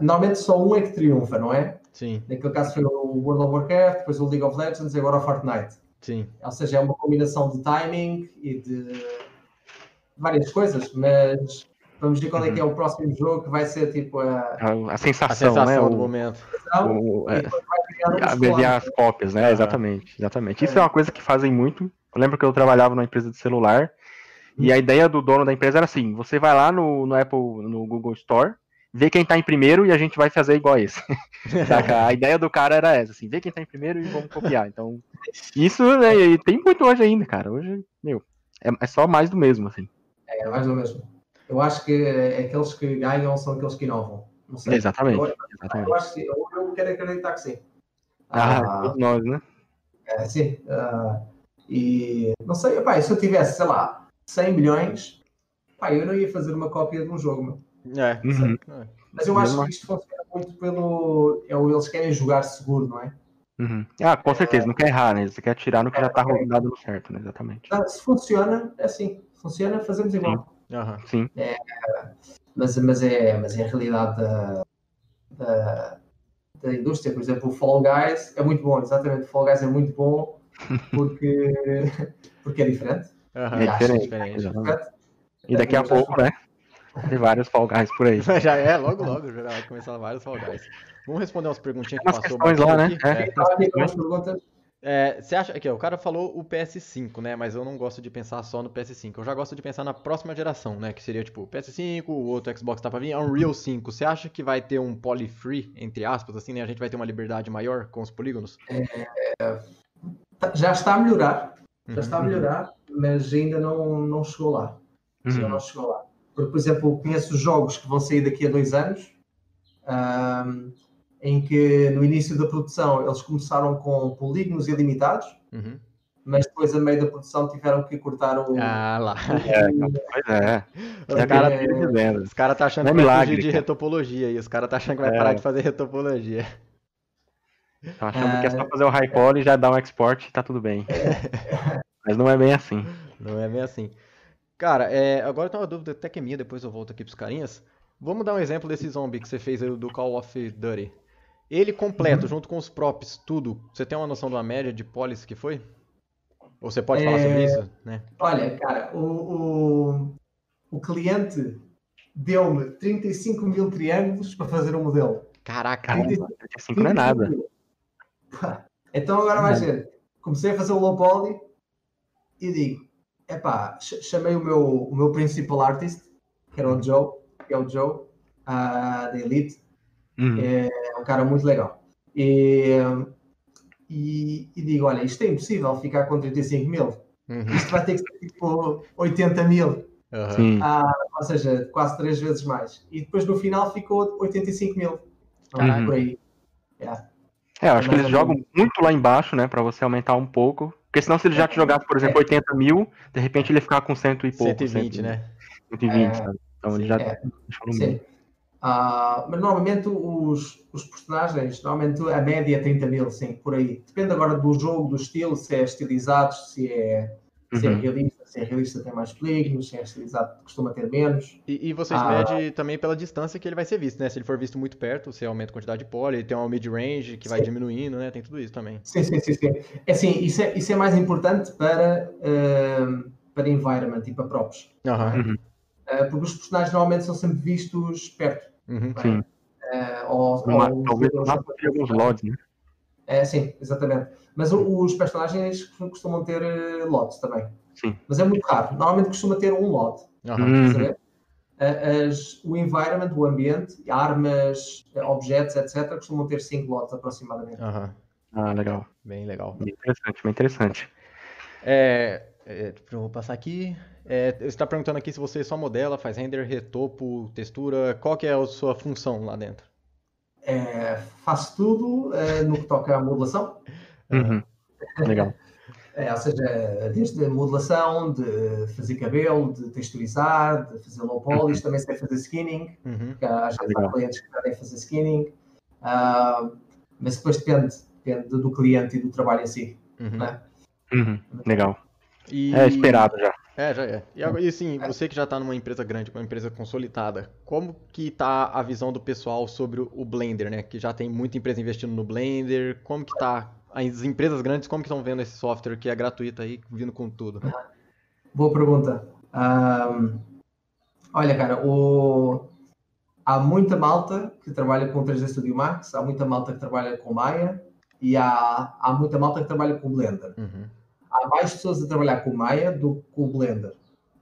C: normalmente só um é que triunfa, não é?
A: Sim.
C: Naquele caso foi o World of Warcraft, depois o League of Legends e agora o Fortnite.
A: Sim.
C: Ou seja, é uma combinação de timing e de várias coisas, mas Vamos ver qual é que é o próximo jogo que vai ser tipo a,
B: A, a sensação,
A: A sensação
B: né?
A: do
B: O-
A: momento.
B: o-
C: e
B: é,
C: um
B: abreviar as cópias, né?
A: Aham.
B: Exatamente, exatamente. Isso é uma coisa que fazem muito. Eu lembro que eu trabalhava numa empresa de celular e a ideia do dono da empresa era assim: você vai lá no, no Apple, no Google Store, vê quem tá em primeiro e a gente vai fazer igual a esse. Saca? A ideia do cara era essa, assim, vê quem tá em primeiro e vamos copiar. Então, isso né, e tem muito hoje ainda, cara. Hoje, meu, é, é só mais do mesmo, assim.
C: É mais do mesmo. Eu acho que é aqueles que ganham são aqueles que inovam. Não sei.
B: Exatamente,
C: Eu,
B: exatamente.
C: eu acho que eu, eu quero acreditar que sim.
B: Ah,
C: Ah,
B: todos nós, né?
C: é, sim. ah, e não sei, epá, se eu tivesse, sei lá, 100 milhões, pá, eu não ia fazer uma cópia de um jogo, meu.
A: É.
B: Uhum.
C: Mas eu acho que isto funciona muito pelo. É o eles querem jogar seguro, não é?
B: Uhum. Ah, com certeza, não quer errar, né? Você quer tirar no que já tá rodado no certo, né? Exatamente.
C: Ah, se funciona, é assim. Funciona, fazemos igual.
A: Aham.
B: Sim.
C: Mas, mas, é, mas é a realidade da, da, da indústria. Por exemplo, o Fall Guys é muito bom, exatamente. O Fall Guys é muito bom porque, porque é diferente.
A: Aham.
B: É diferente.
A: diferente.
B: exatamente. E daqui a pouco, né? Tem vários Fall Guys por aí.
A: Já é, logo, logo, já vai começar vários Fall Guys. Vamos responder umas perguntinhas que
B: umas
A: passou
B: questões lá, né? É.
A: É.
C: Aqui com as perguntas.
A: É, você acha que o cara falou o PS5, né? Mas eu não gosto de pensar só no PS5. Eu já gosto de pensar na próxima geração, né? Que seria tipo o PS5, o outro Xbox tá pra vir, Unreal 5. Você acha que vai ter um poly free, entre aspas, assim, né? A gente vai ter uma liberdade maior com os polígonos?
C: Tá- Já está a melhorar, já
A: Uhum.
C: está a melhorar, mas ainda não, não chegou lá. Ainda
B: Uhum.
C: não chegou lá. Porque, por exemplo, eu conheço jogos que vão sair daqui a dois anos, ahm, em que no início da produção eles começaram com polígonos ilimitados,
A: Uhum.
C: mas depois a meio da produção tiveram que cortar o.
A: Ah lá.
B: Pois é.
A: Os
B: É
A: caras os cara tá achando
B: é
A: que vai
B: milagre,
A: fugir de
B: cara.
A: retopologia e os caras tá achando que vai
B: É.
A: parar de fazer retopologia.
B: Estão achando que é só fazer o high poly e já dar um export e tá tudo bem. Mas não é bem assim.
A: Não é bem assim. Cara, é, agora eu tenho uma dúvida até que é minha, depois eu volto aqui pros carinhas. Vamos dar um exemplo desse zombie que você fez aí do Call of Duty. Ele completo, junto com os props, tudo. Você tem uma noção de uma média de polis que foi? Ou você pode falar
C: É,
A: sobre isso? Né?
C: Olha, cara, o, o, o cliente deu-me 35 mil triângulos para fazer um modelo.
A: Caraca,
B: Caramba, 35 não é nada.
C: Então agora vai ser. Comecei a fazer o low poly e digo, epá, ch- chamei o meu, o meu principal artist, que era o Joe, que é o Joe, ah, da Elite,
B: Uhum.
C: é um cara muito legal. E, e, e digo, olha, isto é impossível ficar com 35 mil.
A: Uhum,
C: Isto vai ter que ser tipo 80 mil.
A: aham.
B: Sim.
C: Ou seja, quase três vezes mais. E depois no final ficou 85 mil.
B: Caraca.
C: Por aí.
B: É, eu acho que
C: Mais
B: eles
C: ou
B: jogam muito lá embaixo, né? Pra você aumentar um pouco. Porque senão, se ele já te jogasse, por exemplo, 80 mil, de repente ele ia ficar com cento e pouco.
A: 120,
B: 100,
A: né?
B: 120,
C: É,
B: sabe? Então ele já
C: é.
B: no
C: Sim. Ah, mas normalmente os, os personagens, normalmente a média é 30 mil, sim, por aí. Depende agora do jogo, do estilo, se é estilizado, se é, se é
B: Uhum.
C: realista. Se é realista tem mais polígonos, se é estilizado costuma ter menos.
A: E, e vocês
C: Ah.
A: medem também pela distância que ele vai ser visto, né? Se ele for visto muito perto, você aumenta a quantidade de poly, ele tem uma mid-range que vai
C: Sim.
A: diminuindo, né? Tem tudo isso também.
C: Sim, sim, sim. sim. É assim, isso é, isso é mais importante para, ah, para environment e para props.
A: Aham.
C: Ah, porque os personagens normalmente são sempre vistos perto.
A: Uhum.
B: Sim.
C: Ah, ou, ou os
B: talvez
C: jogadores-
B: máximo tenha alguns LODs, né?
C: É, sim, exatamente. Mas os personagens costumam ter eh, lotes também.
B: Sim.
C: Mas é muito raro. Normalmente costuma ter um lote.
B: Uhum.
C: as- o environment, o ambiente, armas, objetos, etc., costumam ter 5 lotes aproximadamente.
A: Aham.
B: Ah, legal.
A: Bem legal.
B: Bem interessante, bem interessante.
A: É, é, eu vou passar aqui. É, você está perguntando aqui se você só modela, faz render, retopo, textura. Qual que é a sua função lá dentro?
C: Eh, faço tudo eh, no que toca à modelação.
B: Uhum. Legal.
C: Eh, ou seja, desde a modelação, de fazer cabelo, de texturizar, de fazer low polish, também sei fazer skinning.
A: Uhum.
C: que às vezes há clientes que querem fazer skinning, ah, mas depois depende, depende do cliente e do trabalho em si.
A: Uhum.
C: Né?
B: Uhum. Legal.
A: E-
B: É esperado já.
A: É, já é. E, agora- e assim, você que já está numa empresa grande, uma empresa consolidada, como que tá a visão do pessoal sobre o o Blender, né? Que já tem muita empresa investindo no Blender. Como que tá as empresas grandes, como que estão vendo esse software que é gratuito aí, vindo com tudo?
C: Boa pergunta. Ah, Olha, cara, o... há muita malta que trabalha com o 3D Studio Max, há muita malta que trabalha com Maya e há, há muita malta que trabalha com Blender.
A: Uhum.
C: Há mais pessoas a trabalhar com Maya do que com o Blender.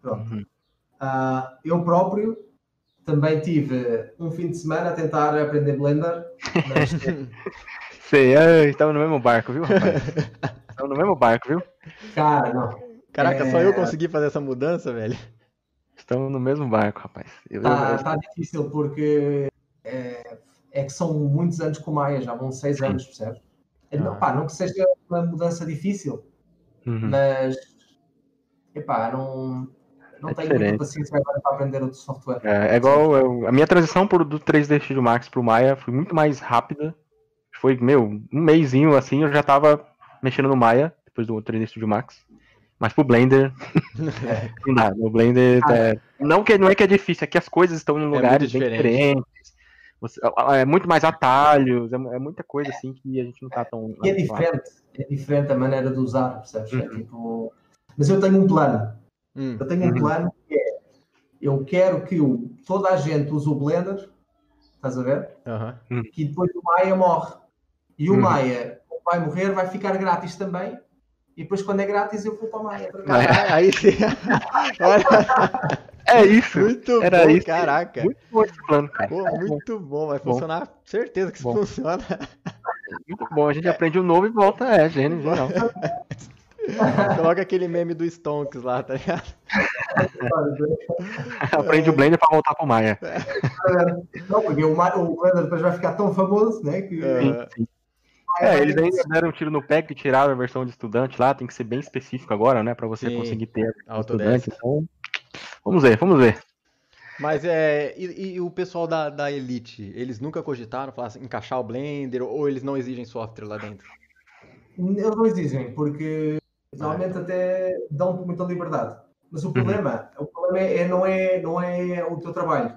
C: Pronto.
B: Uhum.
C: Uh, eu próprio também tive um fim de semana a tentar aprender Blender. Mas...
B: Sei, é, estamos no mesmo barco, viu, rapaz? estamos no mesmo barco, viu?
C: Cara, não.
A: Caraca, é... só eu consegui fazer essa mudança, velho.
B: Estamos no mesmo barco, rapaz.
C: Eu, tá, eu... tá difícil porque é, é, que são muitos anos com Maia, já vão seis Sim. anos, percebe? Ah. Não, pá, não que seja uma mudança difícil, uhum. mas epá, não, não é tenho diferente. muita paciência agora para aprender outro software.
B: É, é igual eu, a minha transição por, do 3D Studio Max para o Maya foi muito mais rápida. Foi, meu, um mêsinho assim, eu já estava mexendo no Maya, depois do 3D Studio Max. Mas pro Blender, é. não dá. No Blender, ah, é, não, que, não é que é difícil, é que as coisas estão em é lugares diferente. diferentes. Você, é muito mais atalhos, é, é, muita coisa assim que a gente não tá tão.
C: E é diferente, é diferente a maneira de usar, percebes? Uhum. tipo... Mas eu tenho um plano. Uhum. Eu tenho um uhum. plano que é eu quero que o, toda a gente use o Blender, estás a ver?
A: Uhum.
C: Que depois o Maia morre. E o uhum. Maia vai morrer, vai ficar grátis também. E depois, quando é grátis, eu vou para o Maia.
A: Para aí sim.
B: É isso.
A: Muito
B: Era
A: bom,
B: isso.
A: caraca.
B: Muito bom esse plano, cara.
A: Pô, muito bom, vai funcionar. Bom. Certeza que isso bom. funciona.
B: Muito bom, a gente aprende um novo e volta, é, gênio, geral.
A: Coloca aquele meme do Stonks lá, tá ligado?
B: Aprende o Blender pra voltar pro Maia.
C: Não, porque o, o Blender depois vai ficar tão famoso, né? Que...
B: Sim, sim. É, eles ainda deram um tiro no pé que tiraram a versão de estudante lá, tem que ser bem específico agora, né? Pra você sim. conseguir ter
A: a estudante. Então,
B: Vamos ver, vamos ver.
A: Mas é. E, e, o pessoal da, da Elite, eles nunca cogitaram falar assim, encaixar o Blender ou eles não exigem software lá dentro?
C: Eles não exigem, porque normalmente ah, até dão muita liberdade. Mas o uhum. problema, uhum. o problema é, é, não, é, não é o teu trabalho,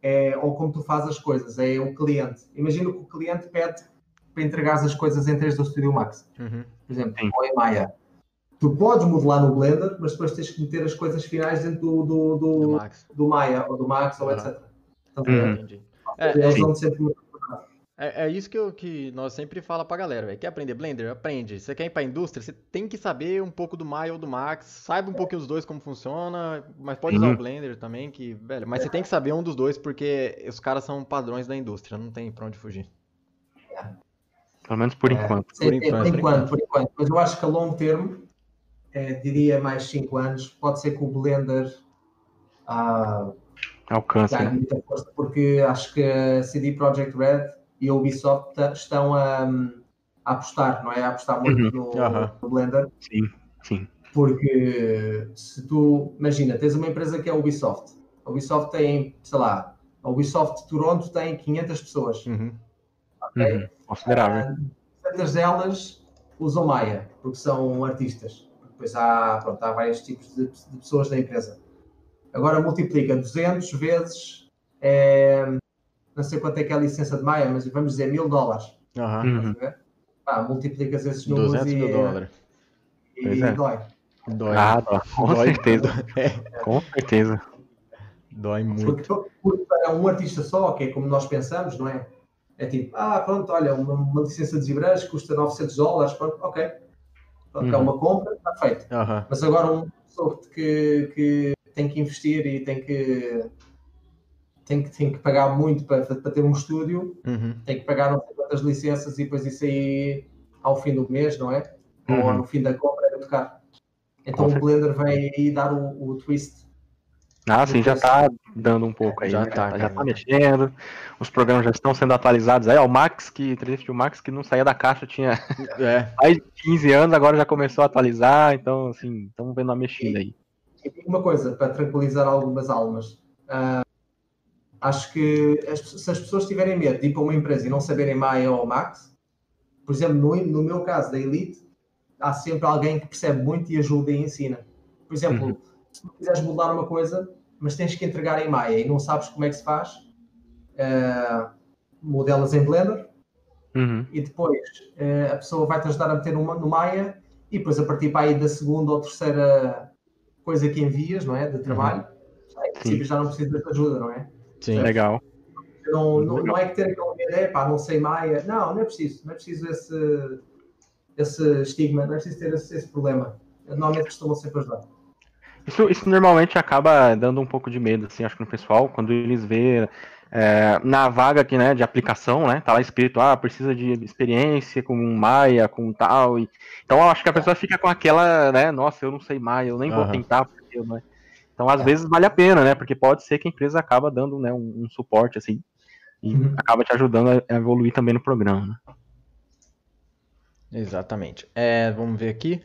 C: é ou como tu fazes as coisas, é o cliente. Imagina que o cliente pede para entregar as coisas em 3 do Studio Max,
A: uhum.
C: por exemplo, Sim. ou em Maya tu podes modelar no Blender, mas depois tens que meter as coisas finais dentro do, do, do, do, Max. do Maya ou do Max ou etc. Então,
A: uhum. é, eles é, sempre é, é, isso que, eu, que nós sempre fala pra galera, véio. quer aprender Blender? Aprende. Você quer ir pra indústria? Você tem que saber um pouco do Maya ou do Max, saiba um pouquinho dos dois como funciona, mas pode uhum. usar o Blender também, que, velho, mas você tem que saber um dos dois porque os caras são padrões da indústria, não tem pra onde fugir.
B: Pelo menos por enquanto.
C: Sim, por, enquanto, por, enquanto, por enquanto. Mas eu acho que a longo termo é, diria mais 5 anos, pode ser que o Blender ah,
B: alcance. Né?
C: muita força, porque acho que a CD Projekt Red e a Ubisoft estão a, a apostar, não é? A apostar muito uhum. no, uhum. no, Blender.
B: Sim, sim.
C: Porque se tu, imagina, tens uma empresa que é a Ubisoft. A Ubisoft tem, sei lá, a Ubisoft Toronto tem 500 pessoas.
A: Uhum.
B: Okay? Uhum. Considerável.
C: Muitas delas usam Maya, porque são artistas depois há, pronto, há vários tipos de, de, pessoas na empresa. Agora multiplica 200 vezes, é, não sei quanto é que é a licença de Maia, mas vamos dizer mil dólares.
A: Uhum.
C: Ah, multiplicas esses números
A: 200 mil dólares.
C: E, e é. dói.
A: Dói.
B: Ah, dói. Com dói. certeza. É. Com certeza.
A: Dói muito.
C: Porque, porque para um artista só, que é como nós pensamos, não é? É tipo, ah, pronto, olha, uma, uma licença de ZBrush custa 900 dólares, pronto, ok Portanto, uhum. é uma compra, está feito.
A: Uhum.
C: Mas agora um software que, que tem que investir e tem que tem que, tem que pagar muito para, para ter um estúdio,
A: uhum.
C: tem que pagar não sei quantas licenças e depois isso aí ao fim do mês, não é? Ou uhum. no fim da compra é muito caro. Então o Blender vai aí dar o, o twist
B: ah, sim, já está dando um pouco aí.
A: Já
B: está
A: né?
B: já tá mexendo. Os programas já estão sendo atualizados aí. Ó, o Max, que 3 Max, que não saía da caixa, tinha
A: é.
B: mais de 15 anos, agora já começou a atualizar. Então, assim, estamos vendo uma mexida aí.
C: E uma coisa, para tranquilizar algumas almas. Uh, acho que as, se as pessoas tiverem medo de ir para uma empresa e não saberem Maya ou Max, por exemplo, no, no meu caso da Elite, há sempre alguém que percebe muito e ajuda e ensina. Por exemplo, uhum. se tu quiseres mudar uma coisa, mas tens que entregar em Maya e não sabes como é que se faz, uh, modelas em Blender
B: uhum.
C: e depois uh, a pessoa vai-te ajudar a meter no, no Maya e depois a partir para aí da segunda ou terceira coisa que envias, não é? De trabalho, uhum. princípio já não precisa de ajuda, não é?
B: Sim, legal.
C: Não, não, não, é que ter aquela ideia, pá, não sei Maia. Não, não é preciso. Não é preciso esse, esse estigma, não é preciso ter esse, esse problema. Normalmente costumam sempre ajudar.
B: Isso, isso normalmente acaba dando um pouco de medo, assim, acho que no pessoal, quando eles vê é, na vaga aqui, né, de aplicação, né, tá lá escrito, ah, precisa de experiência com Maia, com tal, e... então eu acho que a pessoa fica com aquela, né, nossa, eu não sei Maia, eu nem uhum. vou tentar, porque eu não... É. Então, às é. vezes, vale a pena, né, porque pode ser que a empresa acaba dando, né, um, um suporte, assim, e uhum. acaba te ajudando a evoluir também no programa, né.
A: Exatamente. É, vamos ver aqui.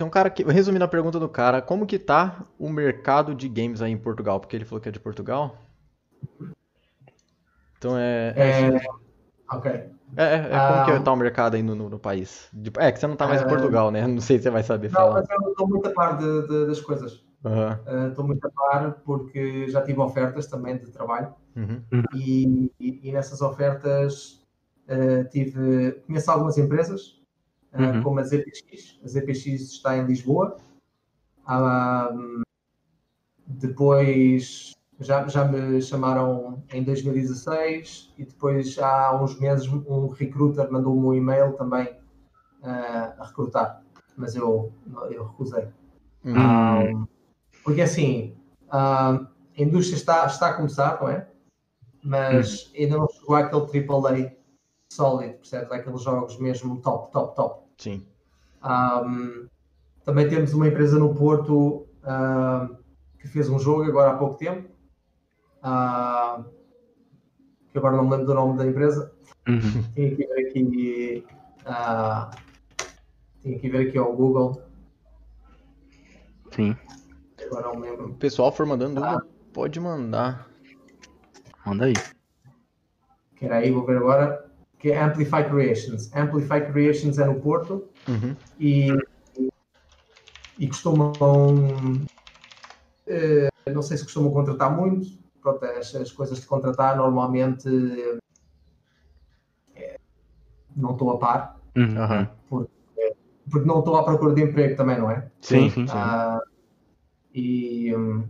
A: Tem um cara que, resumindo a pergunta do cara, como que tá o mercado de games aí em Portugal? Porque ele falou que é de Portugal. Então é.
C: É, é ok. É,
A: é, é como que ah. tá o mercado aí no, no, no, país? É que você não tá mais em Portugal, né? Não sei se você vai saber
C: não,
A: falar.
C: Não, mas eu estou muito a par de, de, das coisas. Estou uhum. uh, muito a par porque já tive ofertas também de trabalho uhum. e, e, e, nessas ofertas uh, tive, conheço algumas empresas, uhum. como a ZPX. A ZPX está em Lisboa. depois já, já me chamaram em 2016 e depois há uns meses um recruiter mandou-me um e-mail também uh, a recrutar, mas eu, eu recusei. Hum. Um, porque assim, a indústria está, está a começar, não é? Mas hum. ainda não chegou àquele AAA sólido, percebes? Aqueles jogos mesmo top, top, top.
A: Sim.
C: Um, também temos uma empresa no Porto uh, que fez um jogo agora há pouco tempo uh, que agora não me lembro do nome da empresa. Uhum. Tinha que ver aqui. Uh, tinha que ver aqui ao Google.
B: Sim.
C: Agora não me lembro.
A: O pessoal for mandando ah. pode mandar.
B: Manda aí.
C: Que era aí, vou ver agora. Que é Amplify Creations. Amplify Creations é no Porto uhum. e, e costumam. Uh, não sei se costumam contratar muito, pronto, as, as coisas de contratar normalmente é, não estou a par.
B: Uhum.
C: Porque, porque, não estou à procura de emprego também, não é?
B: Sim, sim. Ah,
C: e, hum,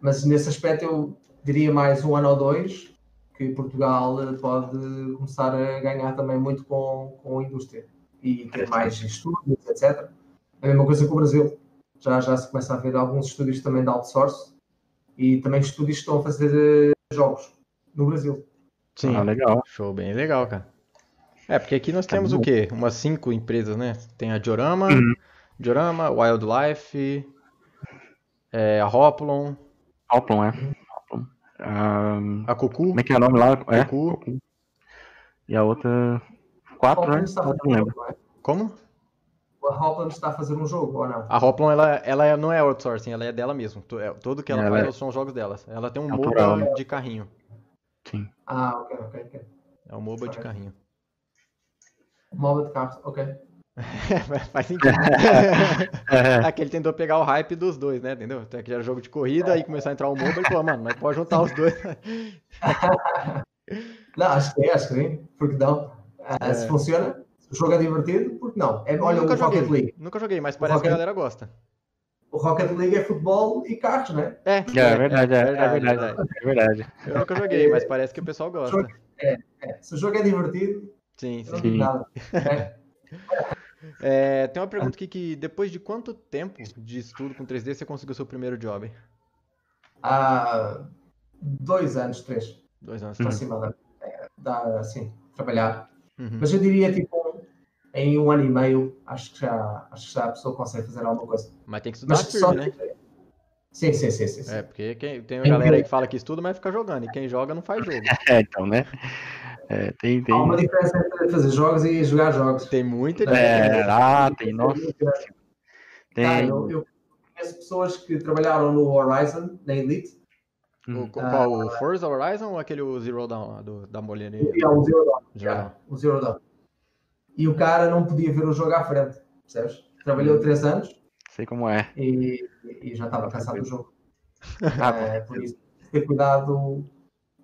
C: mas nesse aspecto eu diria mais um ano ou dois que Portugal pode começar a ganhar também muito com, com a indústria e ter mais estúdios, etc. É a mesma coisa com o Brasil. Já, já se começa a ver alguns estúdios também de outsource e também estúdios que estão a fazer eh, jogos no Brasil.
A: Sim, ah, legal. Show, bem legal, cara. É, porque aqui nós tá temos o quê? Umas cinco empresas, né? Tem a Diorama, uhum. Diorama, Wildlife, é, a Hoplon.
B: Hoplon, é. Hoplon. Um,
A: a Cucu.
B: Como é que é o nome lá? É, Cucu. E a outra. Quatro, né? Não lembro.
C: É?
A: Como?
C: a Hopland está a fazer um jogo, ou não?
A: A Hopland, ela, ela é, não é outsourcing, ela é dela mesmo. É, tudo que ela, ela faz é... são jogos delas. Ela tem um Natural, MOBA né? de carrinho.
B: Sim.
C: Ah, ok, ok, ok.
A: É um MOBA de carrinho.
C: MOBA de carros, ok.
A: Faz sentido. Aqui ele tentou pegar o hype dos dois, né? Entendeu? Então, aqui era jogo de corrida, aí começou a entrar o MOBA e falou, mano, mas pode juntar os dois.
C: não, acho que é, acho que sim. Porque não. É. Se funciona, o jogo é divertido, porque não? É, olha, nunca o
A: joguei,
C: Rocket League.
A: Nunca joguei, mas parece Rocket... que a galera gosta.
C: O Rocket League é futebol e carros, né?
B: É, é, é, verdade, é, é, verdade, é verdade.
A: Eu nunca joguei, mas parece que o pessoal gosta.
C: É, é. Se o jogo é divertido,
A: sim, sim. não nada. É. É, tem uma pergunta aqui que depois de quanto tempo de estudo com 3D você conseguiu seu primeiro job?
C: Há dois anos, três.
A: Dois anos.
C: Aproximadamente. É, dá, assim, trabalhar. Uhum. Mas eu diria, tipo, em um ano e meio, acho que já, acho que já a pessoa consegue fazer alguma coisa.
A: Mas tem que estudar mas firme, né?
C: Sim, sim, sim, sim,
A: É, porque quem, tem uma galera aí que fala que estuda, mas fica jogando. E quem joga não faz jogo.
B: É, então, né? É, tem, tem...
C: Há uma diferença entre fazer jogos e jogar jogos.
A: Tem muita
B: diferença. É, ah, tem, nossa.
C: Tem... Ah, eu, eu, conheço pessoas que trabalharam no Horizon, na Elite.
A: O, qual, o Forza Horizon ou aquele Zero Dawn do, da Molina?
C: É, o Zero Dawn. Yeah, o Zero Dawn e o cara não podia ver o jogo à frente, percebes? Trabalhou hum. três anos.
B: Sei como é.
C: E, e já estava cansado do jogo. Ah, é, por isso, ter cuidado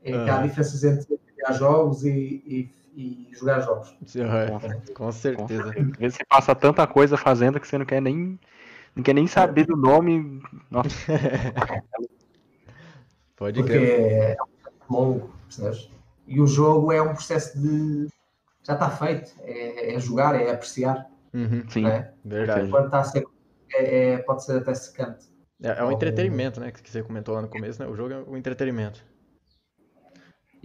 C: é que há ah. diferenças entre jogar jogos e, e, e jogar jogos.
A: É, com certeza.
B: Às vezes você passa tanta coisa fazendo que você não quer nem Não quer nem saber do nome. Nossa.
A: Pode
C: Porque é um longo, percebes? E o jogo é um processo de. Já está feito. É, é jogar, é apreciar.
A: Uhum,
B: Sim,
C: né?
A: verdade.
C: Quando está a ser. É, é- pode ser até secante.
A: É, é um entretenimento, né? Que você comentou lá no começo, né? O jogo é um entretenimento.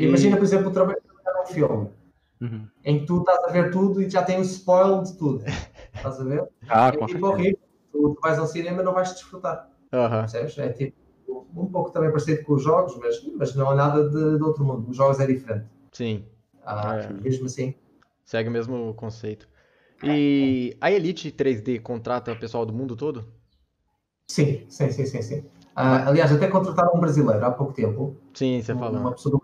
C: Imagina, por exemplo, o trabalho de num filme
B: Uhum.
C: em que tu estás a ver tudo e já tem o spoil de tudo. Estás a ver?
B: Ah,
C: é tipo horrível. Tu, tu vais ao cinema e não vais desfrutar. Percebes? É tipo um pouco também parecido com os jogos, mas, mas não é nada de, de outro mundo. Os jogos é diferente.
A: Sim.
C: Ah,
A: É.
C: Mesmo assim.
A: Segue o mesmo conceito. E a Elite 3D contrata pessoal do mundo todo?
C: Sim, sim, sim, sim, sim. Ah, aliás, até contrataram um brasileiro há pouco tempo,
A: Sim, você
C: uma
A: falou.
C: pessoa do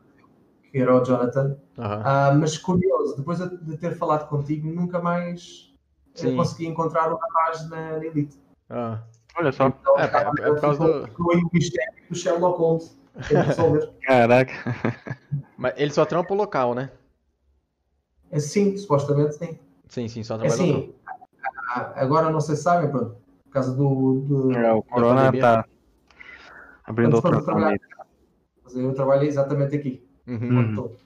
C: Era o Jonathan. Ah, mas curioso, depois de ter falado contigo, nunca mais eh,
A: Sim. consegui
C: encontrar o rapaz na, na Elite.
A: Ah.
B: Olha só.
C: Então,
A: É, é- é por causa do-
C: o mistério do Sherlock Holmes.
B: Caraca.
A: Mas ele só trampa o local, né?
C: É sim, supostamente sim.
A: Sim, sim, só
C: É
A: trabalha local.
C: assim, ah, agora não sei se sabem, pronto, por causa do. do
B: É, o Corona
A: pandemia.
B: tá abrindo planeta.
C: mas eu trabalho exatamente aqui.
A: Uhum.
B: Hum.
C: estou.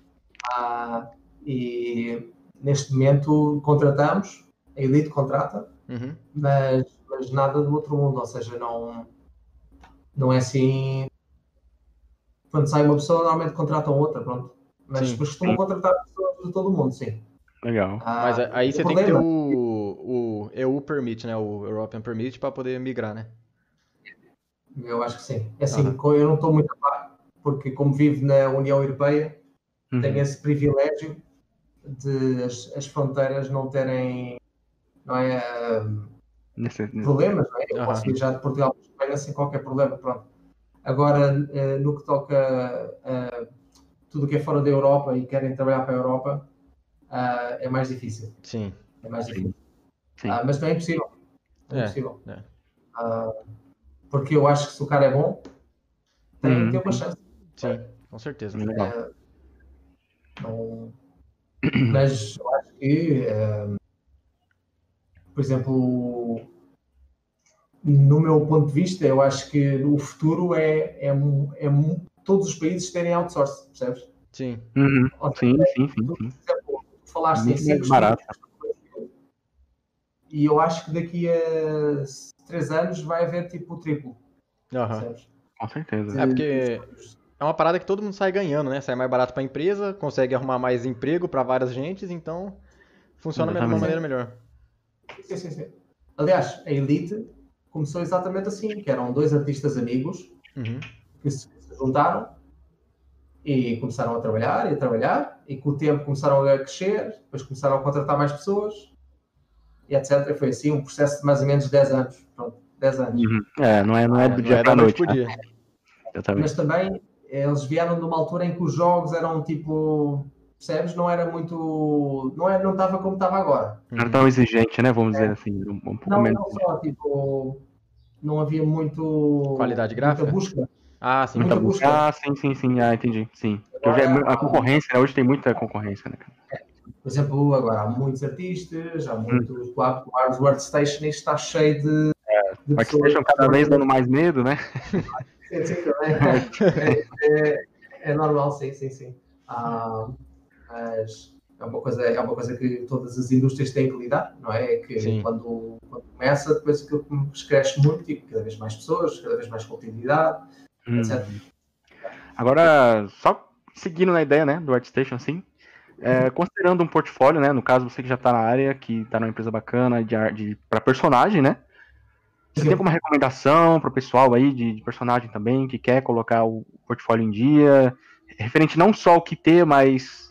C: Ah, e neste momento contratamos, a Elite contrata,
A: Uhum.
C: mas, mas nada do outro mundo, ou seja, não, não é assim. Quando sai uma pessoa, normalmente contratam outra, pronto. Mas,
A: Sim,
C: mas costumam contratar pessoas de todo o mundo, sim.
B: Legal.
C: Ah,
A: Mas aí você tem que ter
C: problema-
A: o, o EU Permit, né? O European Permit para poder migrar, né?
C: Eu acho que sim. É assim, co- eu não estou muito a par, porque como vivo na União Europeia,
B: Uhum.
C: tenho esse privilégio de as, as fronteiras não terem não é, ah,
B: Nesse-
C: problemas, não é? Eu
A: Aham.
C: posso viajar de Portugal para Espanha sem qualquer problema, pronto. Agora, eh, no que toca a tudo o que é fora da Europa e querem trabalhar para a Europa, ah, é mais difícil.
A: Sim.
C: É mais difícil.
B: Sim.
C: Ah, mas não é impossível. Não é,
A: É,
C: impossível.
A: é.
C: Ah, porque eu acho que se o cara é bom, tem,
B: Uhum.
C: tem uma chance.
A: Sim, com certeza.
B: Legal.
C: É, não- mas eu acho que, eh, por exemplo, no meu ponto de vista, eu acho que o futuro é, é, é todos os países terem outsourcing, percebes?
A: Sim.
B: Uhum.
C: Seja,
B: Sim, sim, sim, sim.
C: por exemplo, tu falaste em
B: Muito
C: E eu acho que daqui a três anos vai haver tipo o triplo, percebes?
B: Com certeza.
A: É porque é uma parada que todo mundo sai ganhando, né? Sai mais barato para a empresa, consegue arrumar mais emprego para várias gentes, então funciona de uma maneira melhor.
C: Sim, sim, sim. Aliás, a Elite começou exatamente assim, que eram dois artistas amigos
A: Uhum.
C: que se juntaram e começaram a trabalhar e a trabalhar e com o tempo começaram a crescer, depois começaram a contratar mais pessoas e etc. Foi assim um processo de mais ou menos 10 anos. Pronto, 10 anos.
B: Uhum. É, não é, não é do dia
A: é
B: pra
A: da noite
B: né?
A: dia.
B: Exatamente.
C: Mas também eles vieram de uma altura em que os jogos eram tipo, percebes? Não era muito. Não, é, não estava como estava agora.
B: Não era tão exigente, né? Vamos dizer assim. Um, um pouco
C: Não,
B: menos.
C: não só, tipo. Não havia muito.
A: Qualidade gráfica?
C: Muita busca.
A: Ah, sim.
C: Muita
B: Muita
C: busca.
B: busca. Ah, sim, sim, sim. Ah, entendi. Sim. Hoje é a concorrência, né? Hoje tem muita concorrência, né? cara?
C: Por exemplo, agora há muitos artistas,
B: Hum.
C: há muitos. Claro, que o Ars Workstation está cheio de. de
B: O PlayStation cada vez dando mais medo, né?
C: É, é- é normal, sim, sim, sim. Ah, mas é uma, coisa, é uma coisa que todas as indústrias têm que lidar, não é? Que
A: Sim.
C: quando, quando começa, depois aquilo cresce muito e cada vez mais pessoas, cada vez mais continuidade,
B: Hum.
C: etc.
B: Agora, só seguindo na ideia, né, do ArtStation, assim, é, considerando um portfólio, né, no caso você que já tá na área, que tá numa empresa bacana de, de para personagem, né, você tem alguma recomendação pro pessoal aí de, de personagem também, que quer colocar o portfólio em dia, referente não só ao que ter, mas